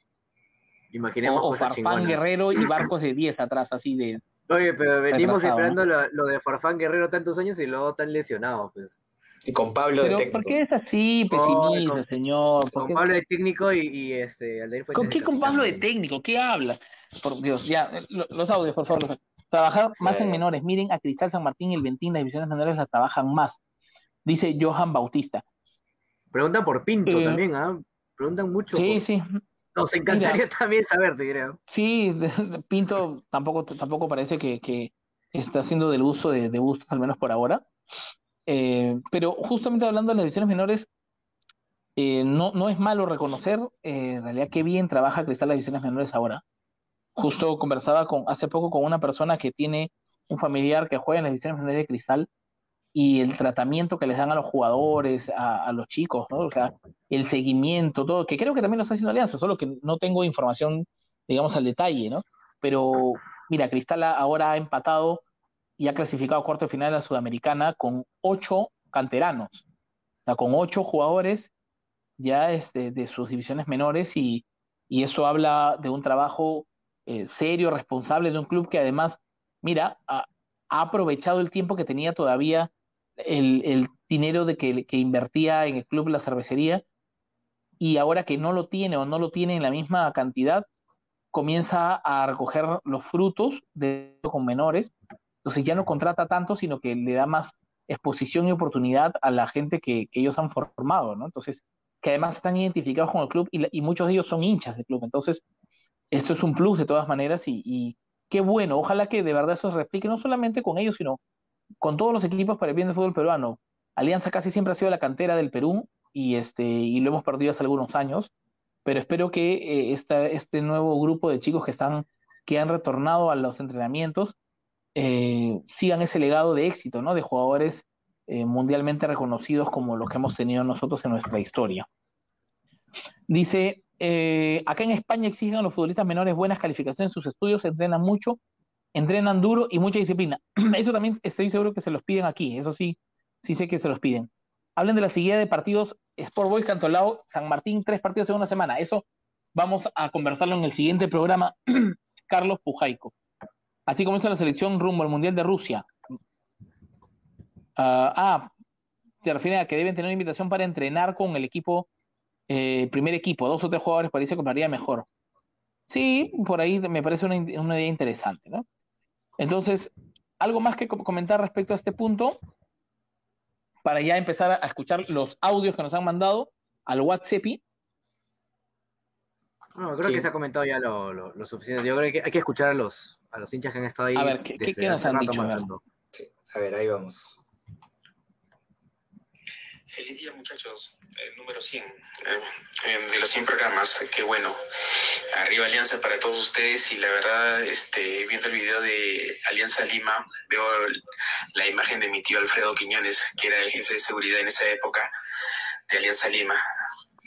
S3: Imaginemos
S2: o, Farfán Guerrero y Barcos de 10 atrás, así de.
S3: Oye, pero venimos esperando lo, de Farfán Guerrero tantos años y luego tan lesionado, pues.
S4: Y con Pablo de técnico.
S2: ¿Por qué es así pesimista, señor?
S3: Con Pablo de técnico y, este,
S2: fue ¿Con qué con Pablo de técnico? ¿Qué habla? Por Dios, ya, los audios, por favor. Trabajar más en menores. Miren a Cristal San Martín y el Ventín, las divisiones menores las trabajan más dice Johan Bautista.
S3: Preguntan por Pinto eh, también, ¿ah? Preguntan mucho.
S2: Sí, sí.
S3: Nos encantaría también saber, te creo.
S2: Sí, Pinto tampoco, tampoco parece que, está haciendo del uso de, de gustos, al menos por ahora. Eh, pero justamente hablando de las divisiones menores, eh, no, no es malo reconocer en realidad qué bien trabaja Cristal las divisiones menores ahora. Justo conversaba con, hace poco con una persona que tiene un familiar que juega en las divisiones menores de Cristal y el tratamiento que les dan a los jugadores, a, los chicos, ¿no? O sea, el seguimiento, todo, que creo que también lo está haciendo Alianza, solo que no tengo información, digamos, al detalle, ¿no? Pero mira, Cristal ahora ha empatado y ha clasificado a cuarto de final de la Sudamericana con ocho canteranos, o sea, con ocho jugadores ya este, de sus divisiones menores y, y eso habla de un trabajo eh, serio, responsable de un club que además, mira, ha, ha aprovechado el tiempo que tenía todavía el, dinero de que, invertía en el club la cervecería y ahora que no lo tiene o no lo tiene en la misma cantidad, comienza a recoger los frutos de con menores. Entonces ya no contrata tanto, sino que le da más exposición y oportunidad a la gente que, ellos han formado, ¿no? Entonces, que además están identificados con el club y, muchos de ellos son hinchas del club. Entonces, esto es un plus de todas maneras y, qué bueno. Ojalá que de verdad eso se replique no solamente con ellos, sino con todos los equipos para el bien del fútbol peruano. Alianza casi siempre ha sido la cantera del Perú y, este, y lo hemos perdido hace algunos años, pero espero que eh, este nuevo grupo de chicos que, están, que han retornado a los entrenamientos eh, sigan ese legado de éxito, ¿no? De jugadores eh, mundialmente reconocidos como los que hemos tenido nosotros en nuestra historia. Dice, acá en España exigen a los futbolistas menores buenas calificaciones en sus estudios, entrenan mucho entrenan duro y mucha disciplina. Eso también estoy seguro que se los piden aquí, eso sí, sí sé que se los piden. Hablen de la seguida de partidos Sport Boys Cantolao, San Martín, tres partidos en una semana. Eso vamos a conversarlo en el siguiente programa, Carlos Pujaico. Así comienza la selección rumbo al Mundial de Rusia. ah, ah se refiere a que deben tener una invitación para entrenar con el equipo, eh, primer equipo, dos o tres jugadores parece que compraría mejor. Sí, por ahí me parece una, una idea interesante, ¿no? Entonces, algo más que comentar respecto a este punto, para ya empezar a escuchar los audios que nos han mandado al WhatsApp.
S3: No, creo que se ha comentado ya lo, suficiente. Yo creo que hay que escuchar a los, a los hinchas que han estado ahí.
S2: A ver, ¿qué, ¿qué nos han dicho?
S4: Sí. A ver, ahí vamos.
S7: Feliz día muchachos, el número 100 eh, de los 100 programas, qué bueno. Arriba Alianza para todos ustedes y la verdad, este, viendo el video de Alianza Lima, veo la imagen de mi tío Alfredo Quiñones, que era el jefe de seguridad en esa época de Alianza Lima.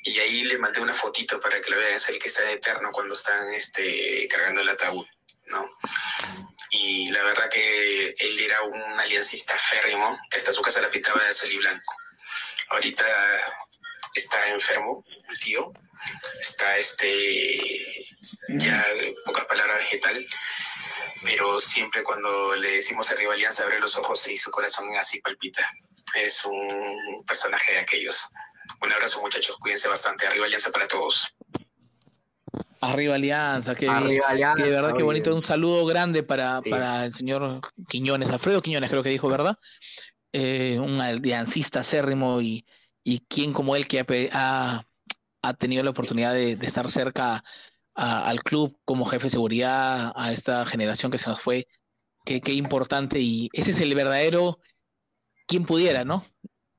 S7: Y ahí le mandé una fotito para que lo vean, es el que está de eterno cuando están este, cargando el ataúd, ¿no? Y la verdad que él era un aliancista férrimo, que hasta su casa la pintaba de azul y blanco ahorita está enfermo el tío, está este ya poca palabra vegetal, pero siempre cuando le decimos arriba Alianza abre los ojos y su corazón así palpita. Es un personaje de aquellos. Un abrazo muchachos, cuídense bastante. Arriba Alianza para todos.
S2: Arriba Alianza, que,
S3: Arriba Alianza,
S2: de verdad que
S3: oye.
S2: bonito. Un saludo grande para,
S3: Sí.
S2: para el señor Quiñones, Alfredo Quiñones creo que dijo, ¿verdad? Eh, un aliancista acérrimo y, y quien como él que ha, ha, ha tenido la oportunidad de, de estar cerca a- al club como jefe de seguridad, a esta generación que se nos fue, qué, qué importante y ese es el verdadero, quien pudiera, ¿no?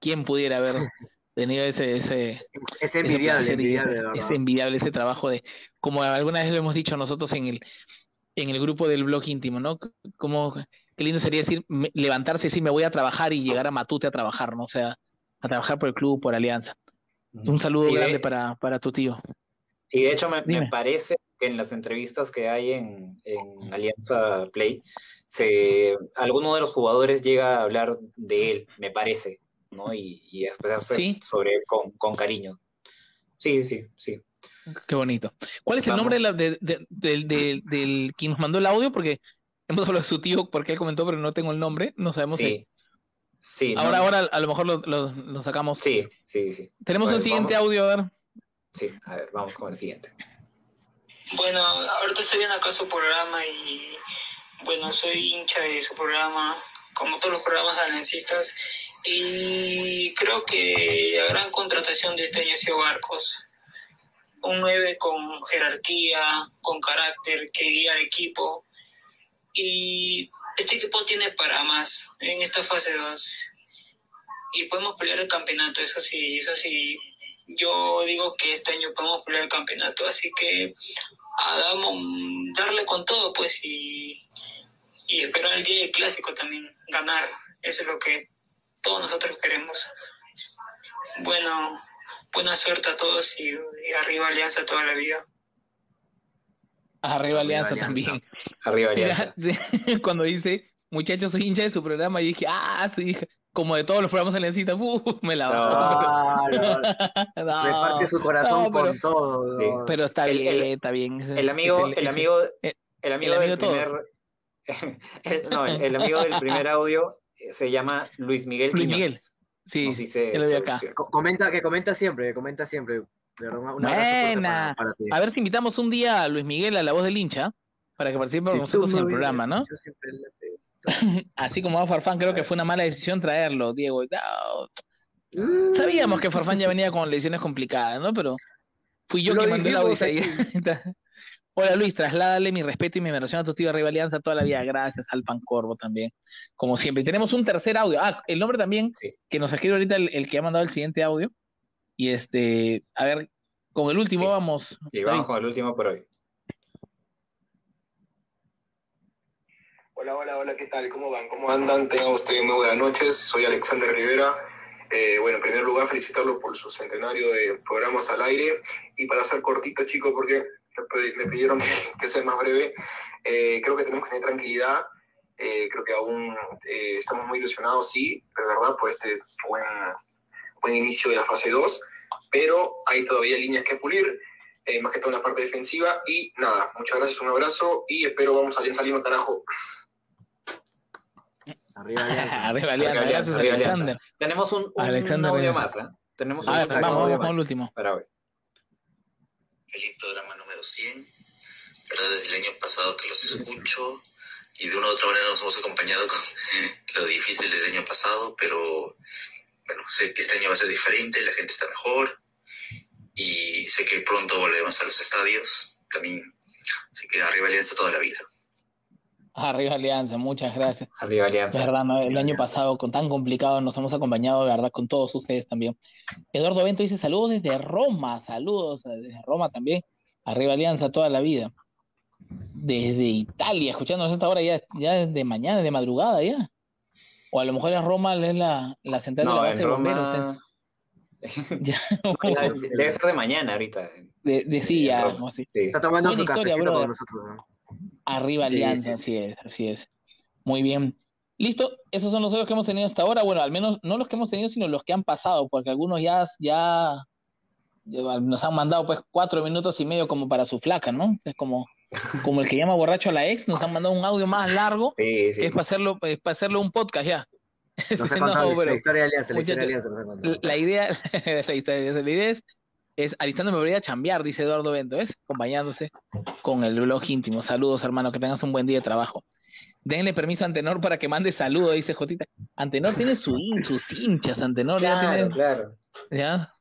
S2: Quien pudiera haber tenido ese, ese,
S3: Es
S2: ese
S3: envidiable,
S2: y
S3: envidiable,
S2: ese-
S3: verdad.
S2: ese envidiable ese trabajo de, como alguna vez lo hemos dicho nosotros en el, en el grupo del blog íntimo, ¿no? Como, qué lindo sería decir, me- levantarse y decir, me voy a trabajar y llegar a Matute a trabajar, ¿no? O sea, a trabajar por el club, por Alianza. Un saludo
S4: Y de-
S2: grande para, para tu tío.
S4: Y de hecho me, me parece que en las entrevistas que hay en, en Alianza Play, se, alguno de los jugadores llega a hablar de él, me parece, ¿no? Y, y expresarse
S2: ¿Sí?
S4: sobre él con, con cariño. Sí, sí, sí.
S2: Qué bonito. ¿Cuál es el nombre de de- de- del, del, del quien nos mandó el audio? Porque hemos hablado de su tío, porque él comentó, pero no tengo el nombre. No sabemos si-
S4: Sí, sí, no,
S2: Ahora, ahora a lo mejor lo, lo- lo sacamos.
S4: sí, sí, sí.
S2: Tenemos
S4: ver,
S2: siguiente
S4: vamos.
S2: audio, a ver.
S4: Sí, a ver, vamos con el siguiente.
S8: Bueno, ahorita estoy viendo acá su programa y bueno, soy hincha de su programa, como todos los programas aliancistas, y creo que la gran contratación de este año ha sido Barcos. Un 9 con jerarquía, con carácter, que guía al equipo. Y este equipo tiene para más en esta fase 2. Y podemos pelear el campeonato, eso sí, eso sí. Yo digo que este año podemos pelear el campeonato, así que hagamos, darle con todo, pues, y, y esperar el día del clásico también, ganar. Eso es lo que todos nosotros queremos. Bueno, buena suerte a todos y, y arriba Alianza toda la vida.
S2: Arriba
S3: Arriba
S2: Alianza
S3: Alianza.
S2: también.
S4: Arriba Alianza.
S2: Cuando dice, muchachos, soy hincha de su programa, y dije, ah, sí, como de todos los programas aliancistas, uh, me la
S3: Ah, no,
S2: No,
S3: reparte su corazón
S2: no, pero-
S3: con todo.
S2: Pero está
S4: El-
S2: bien,
S4: el-
S2: está bien.
S4: El amigo, el, amigo, el amigo
S2: el
S4: del
S2: amigo todo.
S4: primer, el- no, el amigo del primer audio se llama Luis Miguel
S2: Luis
S4: Quiñones.
S2: Miguel. Sí, yo lo vi acá.
S3: Comenta, que comenta siempre, que comenta siempre. De verdad, un- un abrazo fuerte
S2: Buena.
S3: para, para ti.
S2: A ver si invitamos un día a Luis Miguel, a la voz del hincha, para que participe con
S3: Si
S2: nosotros en el programa, ¿no?
S3: siempre la
S2: Así como a Farfán, creo que fue una mala decisión traerlo, Diego. No,
S3: Mm.
S2: Sabíamos que Farfán ya venía con lesiones complicadas, ¿no? Pero fui yo
S3: Lo
S2: que mandé audio.
S3: dijimos
S2: ahí. Hola Luis, trasládale mi respeto y mi admiración a tu tío Arriba Alianza toda la vida. Gracias al Corvo también, como siempre. Y tenemos un tercer audio. Ah, el nombre también,
S4: Sí.
S2: que nos escribe ahorita el, el que ha mandado el siguiente audio. Y este, a ver, con el último
S4: Sí.
S2: vamos.
S4: Y vamos
S2: David.
S4: con el último por hoy.
S9: Hola, hola, hola, ¿qué tal? ¿Cómo van? ¿Cómo andan? Tengan ustedes muy buenas noches. Soy Alexander Rivera. Eh, bueno, en primer lugar, felicitarlo por su centenario de programas al aire. Y para ser cortito, chicos, porque me pidieron que, sea más breve, eh, creo que tenemos que tener tranquilidad. Eh, creo que aún eh, estamos muy ilusionados, sí, pero verdad, por este buen, buen inicio de la fase 2. Pero hay todavía líneas que pulir, eh, más que todo en la parte defensiva. Y nada, muchas gracias, un abrazo y espero vamos a Lima, carajo.
S3: Arriba Alianza.
S2: Arriba Alianza,
S4: Arriba Alianza, arriba. Alianza. Tenemos un, un
S2: Alexander
S4: audio más, ¿eh? Tenemos un
S2: A ver,
S3: Exacto,
S2: vamos,
S4: audio
S2: vamos
S4: más
S2: último.
S4: para hoy.
S10: Feliz programa número 100. ¿Verdad? Desde el año pasado que los escucho y de una u otra manera nos hemos acompañado con lo difícil del año pasado, pero bueno, sé que este año va a ser diferente, la gente está mejor y sé que pronto volvemos a los estadios también. Así que arriba Alianza toda la vida.
S2: Arriba Alianza, muchas gracias.
S4: Arriba Alianza.
S2: verdad, ¿no? el año
S3: Alianza.
S2: pasado con tan complicado nos hemos acompañado, de verdad, con todos ustedes también. Eduardo Bento dice saludos desde Roma, saludos desde Roma también. Arriba Alianza toda la vida. Desde Italia, escuchándonos a esta hora ya, ya es de mañana, de madrugada ya. O a lo mejor es Roma, es la, la central de la
S4: No,
S2: base
S4: en
S2: de bomberos.
S4: Roma.
S2: Ya.
S4: Debe ser de mañana ahorita.
S2: De, de sí, ya, así.
S4: Sí.
S3: Está tomando
S2: Buena
S3: su
S2: historia,
S3: cafecito con nosotros. ¿no?
S2: Arriba
S3: Sí,
S2: Alianza,
S3: sí.
S2: así es, así es. Muy bien. Listo, esos son los audios que hemos tenido hasta ahora. Bueno, al menos no los que hemos tenido, sino los que han pasado, porque algunos ya, ya, nos han mandado pues cuatro minutos y medio como para su flaca, ¿no? Es como, como el que llama borracho a la ex, nos han mandado un audio más largo,
S4: Sí, sí.
S2: que es para hacerlo, es para hacerlo un podcast ya.
S3: No sé
S2: No,
S3: la, historia de Alianza, la historia de Alianza.
S2: La idea, la historia de la idea es, es alistándome para ir a chambear, dice Eduardo Bento, ¿ves? Acompañándose con el blog íntimo. Saludos, hermano, que tengas un buen día de trabajo. Denle permiso a Antenor para que mande saludos, dice Jotita. Antenor tiene su hin- sus hinchas, Antenor ya
S4: Claro,
S2: tiene,
S4: claro.
S2: ya.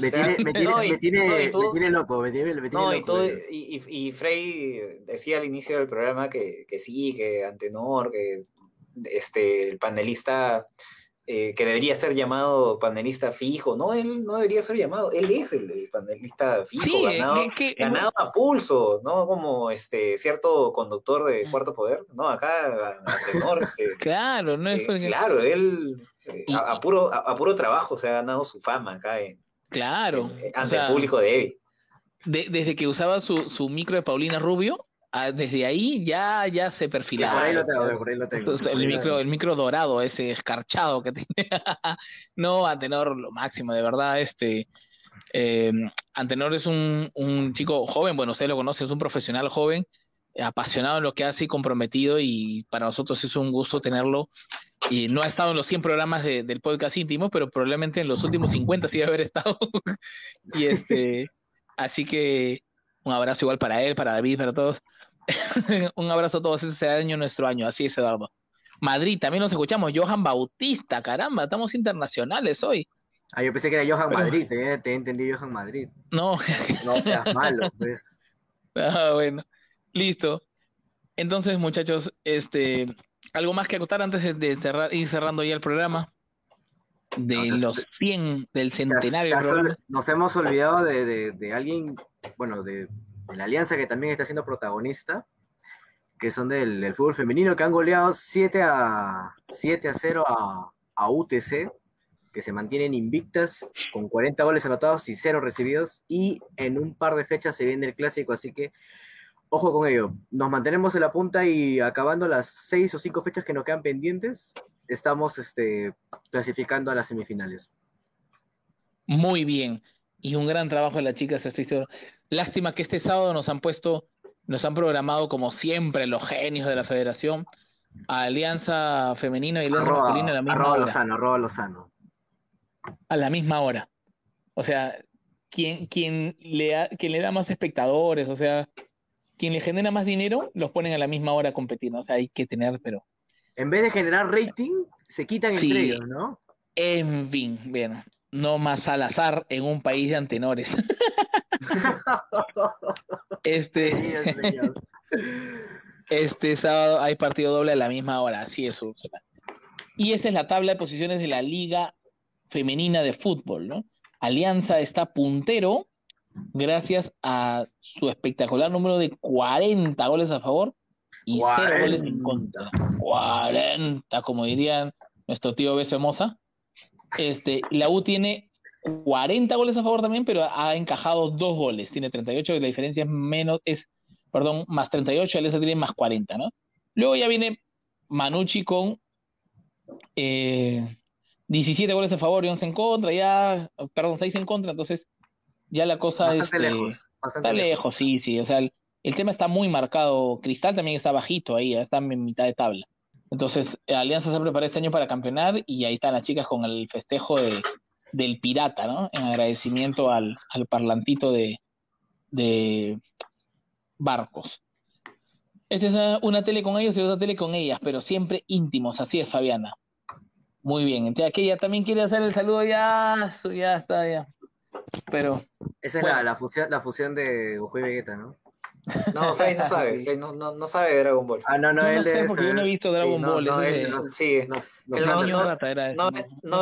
S3: Me tiene, me tiene,
S4: No, y-
S3: me tiene,
S4: no, y
S3: me
S4: tú-
S3: tiene loco, me tiene, me tiene
S4: No, y, todo, y, y Frey decía al inicio del programa que, que sí, que Antenor, que este, el panelista eh, que debería ser llamado panelista fijo, no, él no debería ser llamado, él es el, el panelista fijo,
S2: Sí,
S4: ganado,
S2: es que-
S4: ganado a pulso, no como este cierto conductor de Cuarto Poder, no, acá Antenor, este,
S2: Claro, no es
S4: eh,
S2: porque-
S4: claro, él eh, a, a puro, a, a puro trabajo se ha ganado su fama acá en,
S2: Claro.
S4: en-
S2: o
S4: ante
S2: sea,
S4: el público de Evi.
S2: de- desde que usaba su, su micro de Paulina Rubio, ah, desde ahí ya, ya se perfilaba.
S3: por ahí lo tengo, por ahí lo tengo.
S2: El micro, el micro dorado, ese escarchado que tiene. no, Antenor, lo máximo, de verdad, este. eh, Antenor es un, un chico joven, bueno, usted lo conoce, es un profesional joven, apasionado en lo que hace y comprometido, y para nosotros es un gusto tenerlo. Y no ha estado en los 100 programas de- del podcast íntimo, pero probablemente en los últimos 50 sí debe haber estado. y este, así que un abrazo igual para él, para David, para todos. un abrazo a todos, este año nuestro año, así es, Eduardo. Madrid, también nos escuchamos. Johan Bautista, caramba, estamos internacionales hoy.
S3: Ah, yo pensé que era Johan
S2: Pero-
S3: Madrid, te, te he entendido Johan Madrid.
S2: No,
S3: No seas malo, pues.
S2: ah, bueno, listo. Entonces, muchachos, este, algo más que acotar antes de, de cerrar, ir cerrando ya el programa de
S3: No,
S2: los 100 del
S3: Te has-
S2: centenario
S3: te has Nos hemos olvidado de, de- de alguien, bueno, de la alianza que también está siendo protagonista, que son del, fútbol femenino, que han goleado 7 a, 7 a 0 a, a UTC, que se mantienen invictas con 40 goles anotados y 0 recibidos, y en un par de fechas se viene el clásico, así que ojo con ello. Nos mantenemos en la punta y acabando las 6 o 5 fechas que nos quedan pendientes, estamos este, clasificando a las semifinales.
S2: Muy bien. Y un gran trabajo de las chicas, estoy seguro. Lástima que este sábado nos han puesto, nos han programado como siempre los genios de la federación, a Alianza Femenina y Alianza
S3: Arroba,
S2: Masculina a la misma
S3: arroba
S2: hora.
S3: Lozano, arroba Lozano.
S2: A la misma hora. O sea, quien, quien le, da- quien le da más espectadores, o sea, quien le genera más dinero, los ponen a la misma hora a competir, ¿no? O sea, hay que tener, pero
S3: En vez de generar rating, se quitan
S2: Sí.
S3: entre ellos, ¿no?
S2: en fin, bien, no más al azar en un país de antenores. Este, este sábado hay partido doble a la misma hora, así es, Úrsula. Y esta es la tabla de posiciones de la Liga Femenina de Fútbol, ¿no? Alianza está puntero gracias a su espectacular número de 40 goles a favor y 0 goles en contra. 40, como dirían nuestro tío Beso Hermosa. Este, la U tiene 40 goles a favor también, pero ha encajado dos goles. Tiene 38 y la diferencia es menos, es, perdón, más 38, el tiene más 40, ¿no? Luego ya viene Manucci con eh, 17 goles a favor y 11 en contra, ya, perdón, 6 en contra, entonces ya la cosa
S3: Bastante
S2: este,
S3: lejos. Bastante
S2: está
S3: lejos.
S2: lejos, sí, sí, o sea, el, el tema está muy marcado. Cristal también está bajito ahí, está en mitad de tabla. Entonces, Alianza se prepara este año para campeonar y ahí están las chicas con el festejo de, del pirata, ¿no? En agradecimiento al, al parlantito de, de Barcos. Esta es una tele con ellos y otra tele con ellas, pero siempre íntimos, así es, Fabiana. Muy bien, entonces aquella también quiere hacer el saludo ya, ya está, ya. Pero,
S3: Esa es
S2: Bueno.
S3: la, la fusión, la fusión de Goku y Vegeta, ¿no?
S4: No, Frey no sabe,
S2: Sí.
S4: Frey no, no, no sabe de Dragon Ball.
S3: Ah, no, no,
S2: no
S3: él debe
S2: porque yo no he visto Dragon
S4: Sí,
S2: Ball,
S4: no, él
S2: de-
S4: no- sí, no-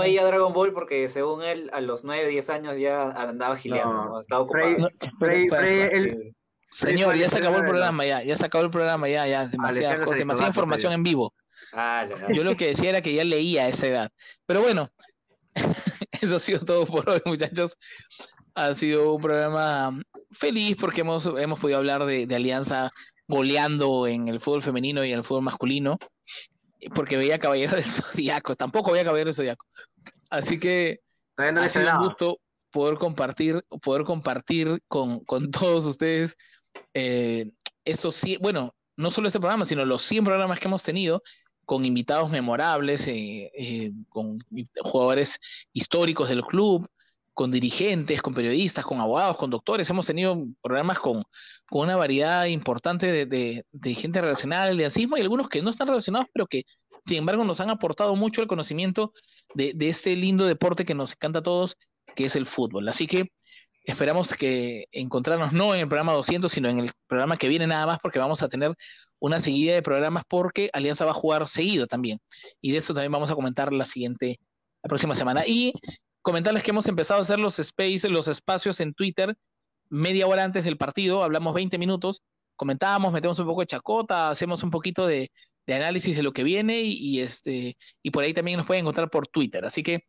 S4: veía Dragon Ball porque según él a los 9, 10 años ya andaba gileando, estaba ocupado.
S3: Frey- él-
S2: Señor, ya se acabó el programa, ya, ya se acabó el programa, ya, ya, demasiada,
S3: se
S2: demasiada
S3: hizo
S2: información en vivo.
S4: Ah,
S2: Yo lo que decía era que ya leía a esa edad. Pero bueno, eso ha sido todo por hoy, muchachos. Ha sido un programa feliz porque hemos, hemos podido hablar de, de Alianza goleando en el fútbol femenino y en el fútbol masculino. Porque veía Caballero del Zodíaco, tampoco veía Caballero del Zodíaco. Así que
S3: no
S2: ha sido un gusto poder compartir, poder compartir con, con todos ustedes eh, estos bueno, no solo este programa, sino los 100 programas que hemos tenido, con invitados memorables, eh, eh, con jugadores históricos del club, con dirigentes, con periodistas, con abogados, con doctores. Hemos tenido programas con, una variedad importante de, gente relacionada al aliancismo y algunos que no están relacionados, pero que sin embargo nos han aportado mucho el conocimiento de, este lindo deporte que nos encanta a todos, que es el fútbol. Así que esperamos que encontrarnos no en el programa 200, sino en el programa que viene nada más, porque vamos a tener una seguida de programas porque Alianza va a jugar seguido también. Y de eso también vamos a comentar la siguiente, la próxima semana. Y comentarles que hemos empezado a hacer los spaces, los espacios en Twitter media hora antes del partido, hablamos 20 minutos, comentábamos, metemos un poco de chacota, hacemos un poquito de, análisis de lo que viene y, este y por ahí también nos pueden encontrar por Twitter. Así que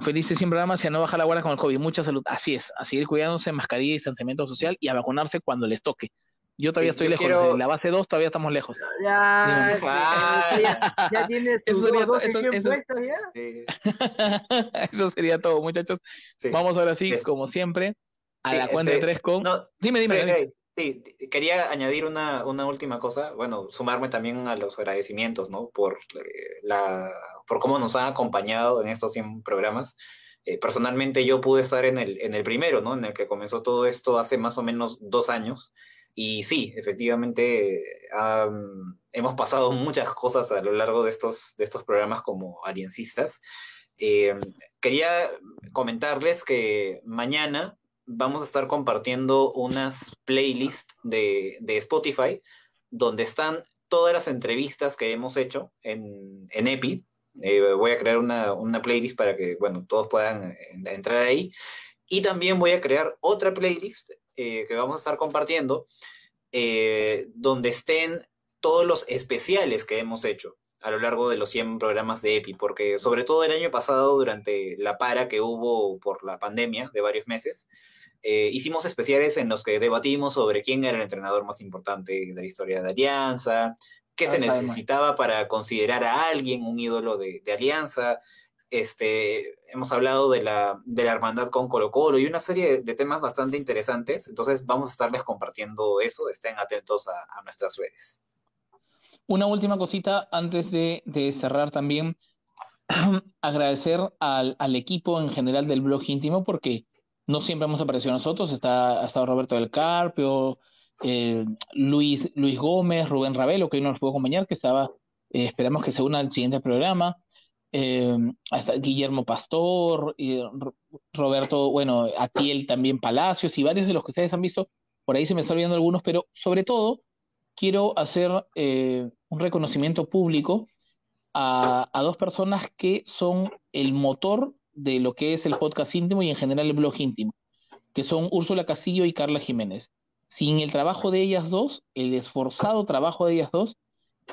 S2: felices sin programas y a no bajar la guardia con el COVID. Mucha salud. Así es, a seguir cuidándose, mascarilla y distanciamiento social y a vacunarse cuando les toque. Yo todavía estoy lejos. De la base 2 todavía estamos lejos.
S3: Ya, ya, ya, tienes su puesto ya.
S2: Eso sería todo, muchachos. Vamos ahora sí, como siempre, a la cuenta de este, tres con. dime, dime.
S4: Sí, quería añadir una, una, última cosa, bueno, sumarme también a los agradecimientos, ¿no? Por, eh, la, por cómo nos han acompañado en estos 100 programas. Eh, personalmente yo pude estar en el, en el primero, ¿no? En el que comenzó todo esto hace más o menos dos años. Y sí, efectivamente, hemos pasado muchas cosas a lo largo de estos, de estos programas como aliancistas. Eh, quería comentarles que mañana vamos a estar compartiendo unas playlists de, de Spotify donde están todas las entrevistas que hemos hecho en, en EPI. Eh, voy a crear una, una, playlist para que, bueno, todos puedan eh, entrar ahí. Y también voy a crear otra playlist eh, que vamos a estar compartiendo, eh, donde estén todos los especiales que hemos hecho a lo largo de los 100 programas de EPI, porque sobre todo el año pasado, durante la para que hubo por la pandemia de varios meses, eh, hicimos especiales en los que debatimos sobre quién era el entrenador más importante de la historia de Alianza, qué se necesitaba para considerar a alguien un ídolo de, de Alianza, este, hemos hablado de la, de la hermandad con Colo Colo y una serie de, temas bastante interesantes. Entonces vamos a estarles compartiendo eso. Estén atentos a, nuestras redes.
S2: Una última cosita antes de, cerrar también. Agradecer al, equipo en general del blog íntimo porque no siempre hemos aparecido nosotros. Está, ha estado Roberto del Carpio, eh, Luis, Luis Gómez, Rubén Ravelo, que hoy no nos pudo acompañar, que estaba, eh, esperamos que se una al siguiente programa eh, hasta Guillermo Pastor, y Roberto, bueno, Atiel también Palacios y varios de los que ustedes han visto, por ahí se me están olvidando algunos, pero sobre todo quiero hacer eh, un reconocimiento público a, a, dos personas que son el motor de lo que es el podcast íntimo y en general el blog íntimo, que son Úrsula Casillo y Carla Jiménez. Sin el trabajo de ellas dos, el esforzado trabajo de ellas dos,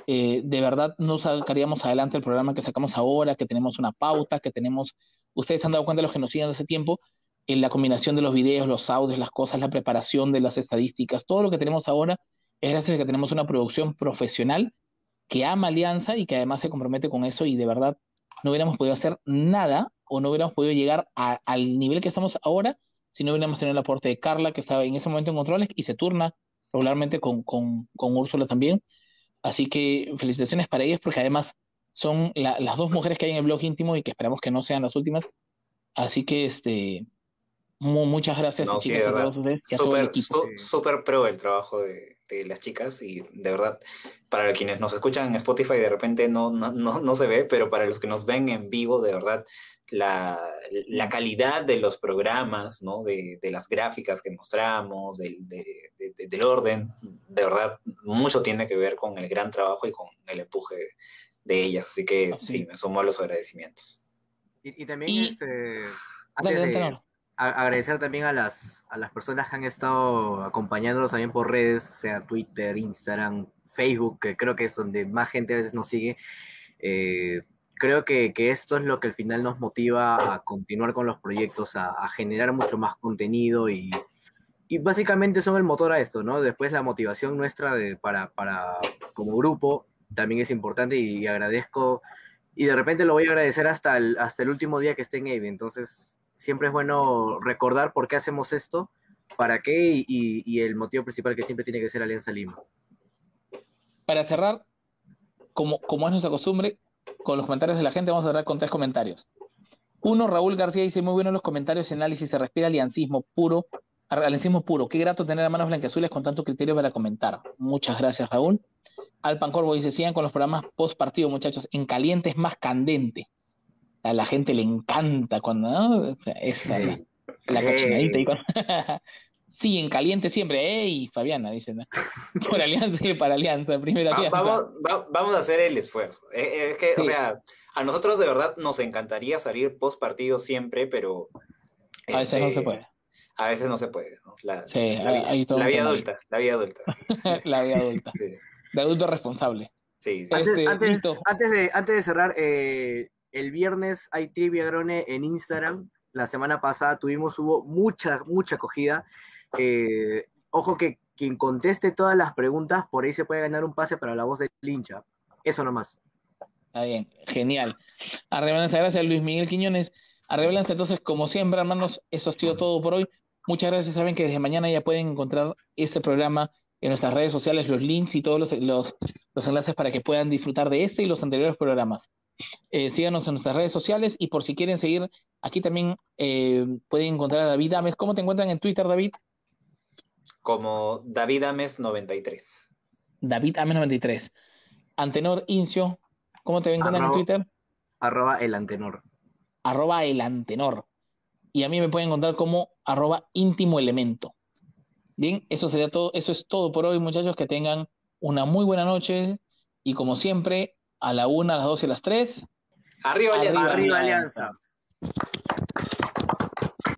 S2: eh, de verdad no sacaríamos adelante el programa que sacamos ahora, que tenemos una pauta, que tenemos, ustedes han dado cuenta de los que nos siguen hace tiempo, en la combinación de los videos, los audios, las cosas, la preparación de las estadísticas, todo lo que tenemos ahora es gracias a que tenemos una producción profesional que ama Alianza y que además se compromete con eso y de verdad no hubiéramos podido hacer nada o no hubiéramos podido llegar al nivel que estamos ahora si no hubiéramos tenido el aporte de Carla, que estaba en ese momento en controles y se turna regularmente con, con, con Úrsula también. Así que felicitaciones para ellas porque además son las dos mujeres que hay en el blog íntimo y que esperamos que no sean las últimas. Así que este muchas gracias chicas a todos ustedes
S4: Súper pro el trabajo de, las chicas y de verdad, para quienes nos escuchan en Spotify de repente no, no, no se ve, pero para los que nos ven en vivo, de verdad, la, la, calidad de los programas, ¿no? de, de las gráficas que mostramos, del, del orden, de verdad, mucho tiene que ver con el gran trabajo y con el empuje de ellas. Así que sí, me sumo a los agradecimientos.
S3: Y, también este, agradecer también a las, a las personas que han estado acompañándonos también por redes, sea Twitter, Instagram, Facebook, que creo que es donde más gente a veces nos sigue. Eh, creo que, esto es lo que al final nos motiva a continuar con los proyectos, a, generar mucho más contenido y, básicamente son el motor a esto, ¿no? Después la motivación nuestra de, para, para, como grupo también es importante y, agradezco, y de repente lo voy a agradecer hasta el, hasta el último día que esté en AVE, entonces siempre es bueno recordar por qué hacemos esto, para qué y, y el motivo principal que siempre tiene que ser Alianza Lima.
S2: Para cerrar, como, como es nuestra costumbre, con los comentarios de la gente, vamos a cerrar con tres comentarios. Uno, Raúl García dice, muy buenos los comentarios y análisis, se respira aliancismo puro, aliancismo puro. Qué grato tener a manos blanqueazules con tanto criterio para comentar. Muchas gracias, Raúl. Alpan Corvo dice, sigan con los programas post partido, muchachos, en caliente es más candente. A la gente le encanta cuando, ¿no? Esa es la, la cochinadita. y con- sí, en caliente siempre. ¡Ey! Fabiana, dice, ¿no? Por alianza y para alianza, primera
S4: Va-
S2: alianza.
S4: vamos, va- vamos a hacer el esfuerzo. Eh, eh, es que, o sea, a nosotros de verdad nos encantaría salir post partido siempre, pero.
S2: A veces no
S4: este,
S2: se puede.
S4: A veces no se puede. ¿no? La,
S2: Sí,
S4: la, vida- la vida adulta, la vida adulta.
S2: la vida adulta.
S4: Sí,
S2: De adulto responsable.
S4: sí.
S3: Antes,
S2: Este,
S3: antes-
S2: listo.
S3: antes de, antes de cerrar, eh, el viernes hay Trivia Grone en Instagram. La semana pasada tuvimos, hubo mucha, mucha acogida. Eh, ojo que quien conteste todas las preguntas, por ahí se puede ganar un pase para la voz del hincha. Eso nomás.
S2: Está bien, genial. Arrebalanza, gracias Luis Miguel Quiñones. Arrebalanza, entonces, como siempre, hermanos, eso ha sido todo por hoy. Muchas gracias. Saben que desde mañana ya pueden encontrar este programa en nuestras redes sociales, los links y todos los, los, los enlaces para que puedan disfrutar de este y los anteriores programas. Eh, síganos en nuestras redes sociales y por si quieren seguir, aquí también eh, pueden encontrar a David Ames. ¿Cómo te encuentran en Twitter, David?
S4: Como David Ames 93.
S2: David Ames 93. Antenor Incio, ¿cómo te encuentran en
S3: Arroba-
S2: Twitter?
S3: Arroba el antenor.
S2: arroba el antenor. Y a mí me pueden encontrar como arroba íntimo elemento. Bien, eso sería todo, eso es todo por hoy, muchachos, que tengan una muy buena noche y como siempre, a la una, a las dos y a las tres.
S4: Arriba, Alianza.
S3: Arriba Alianza.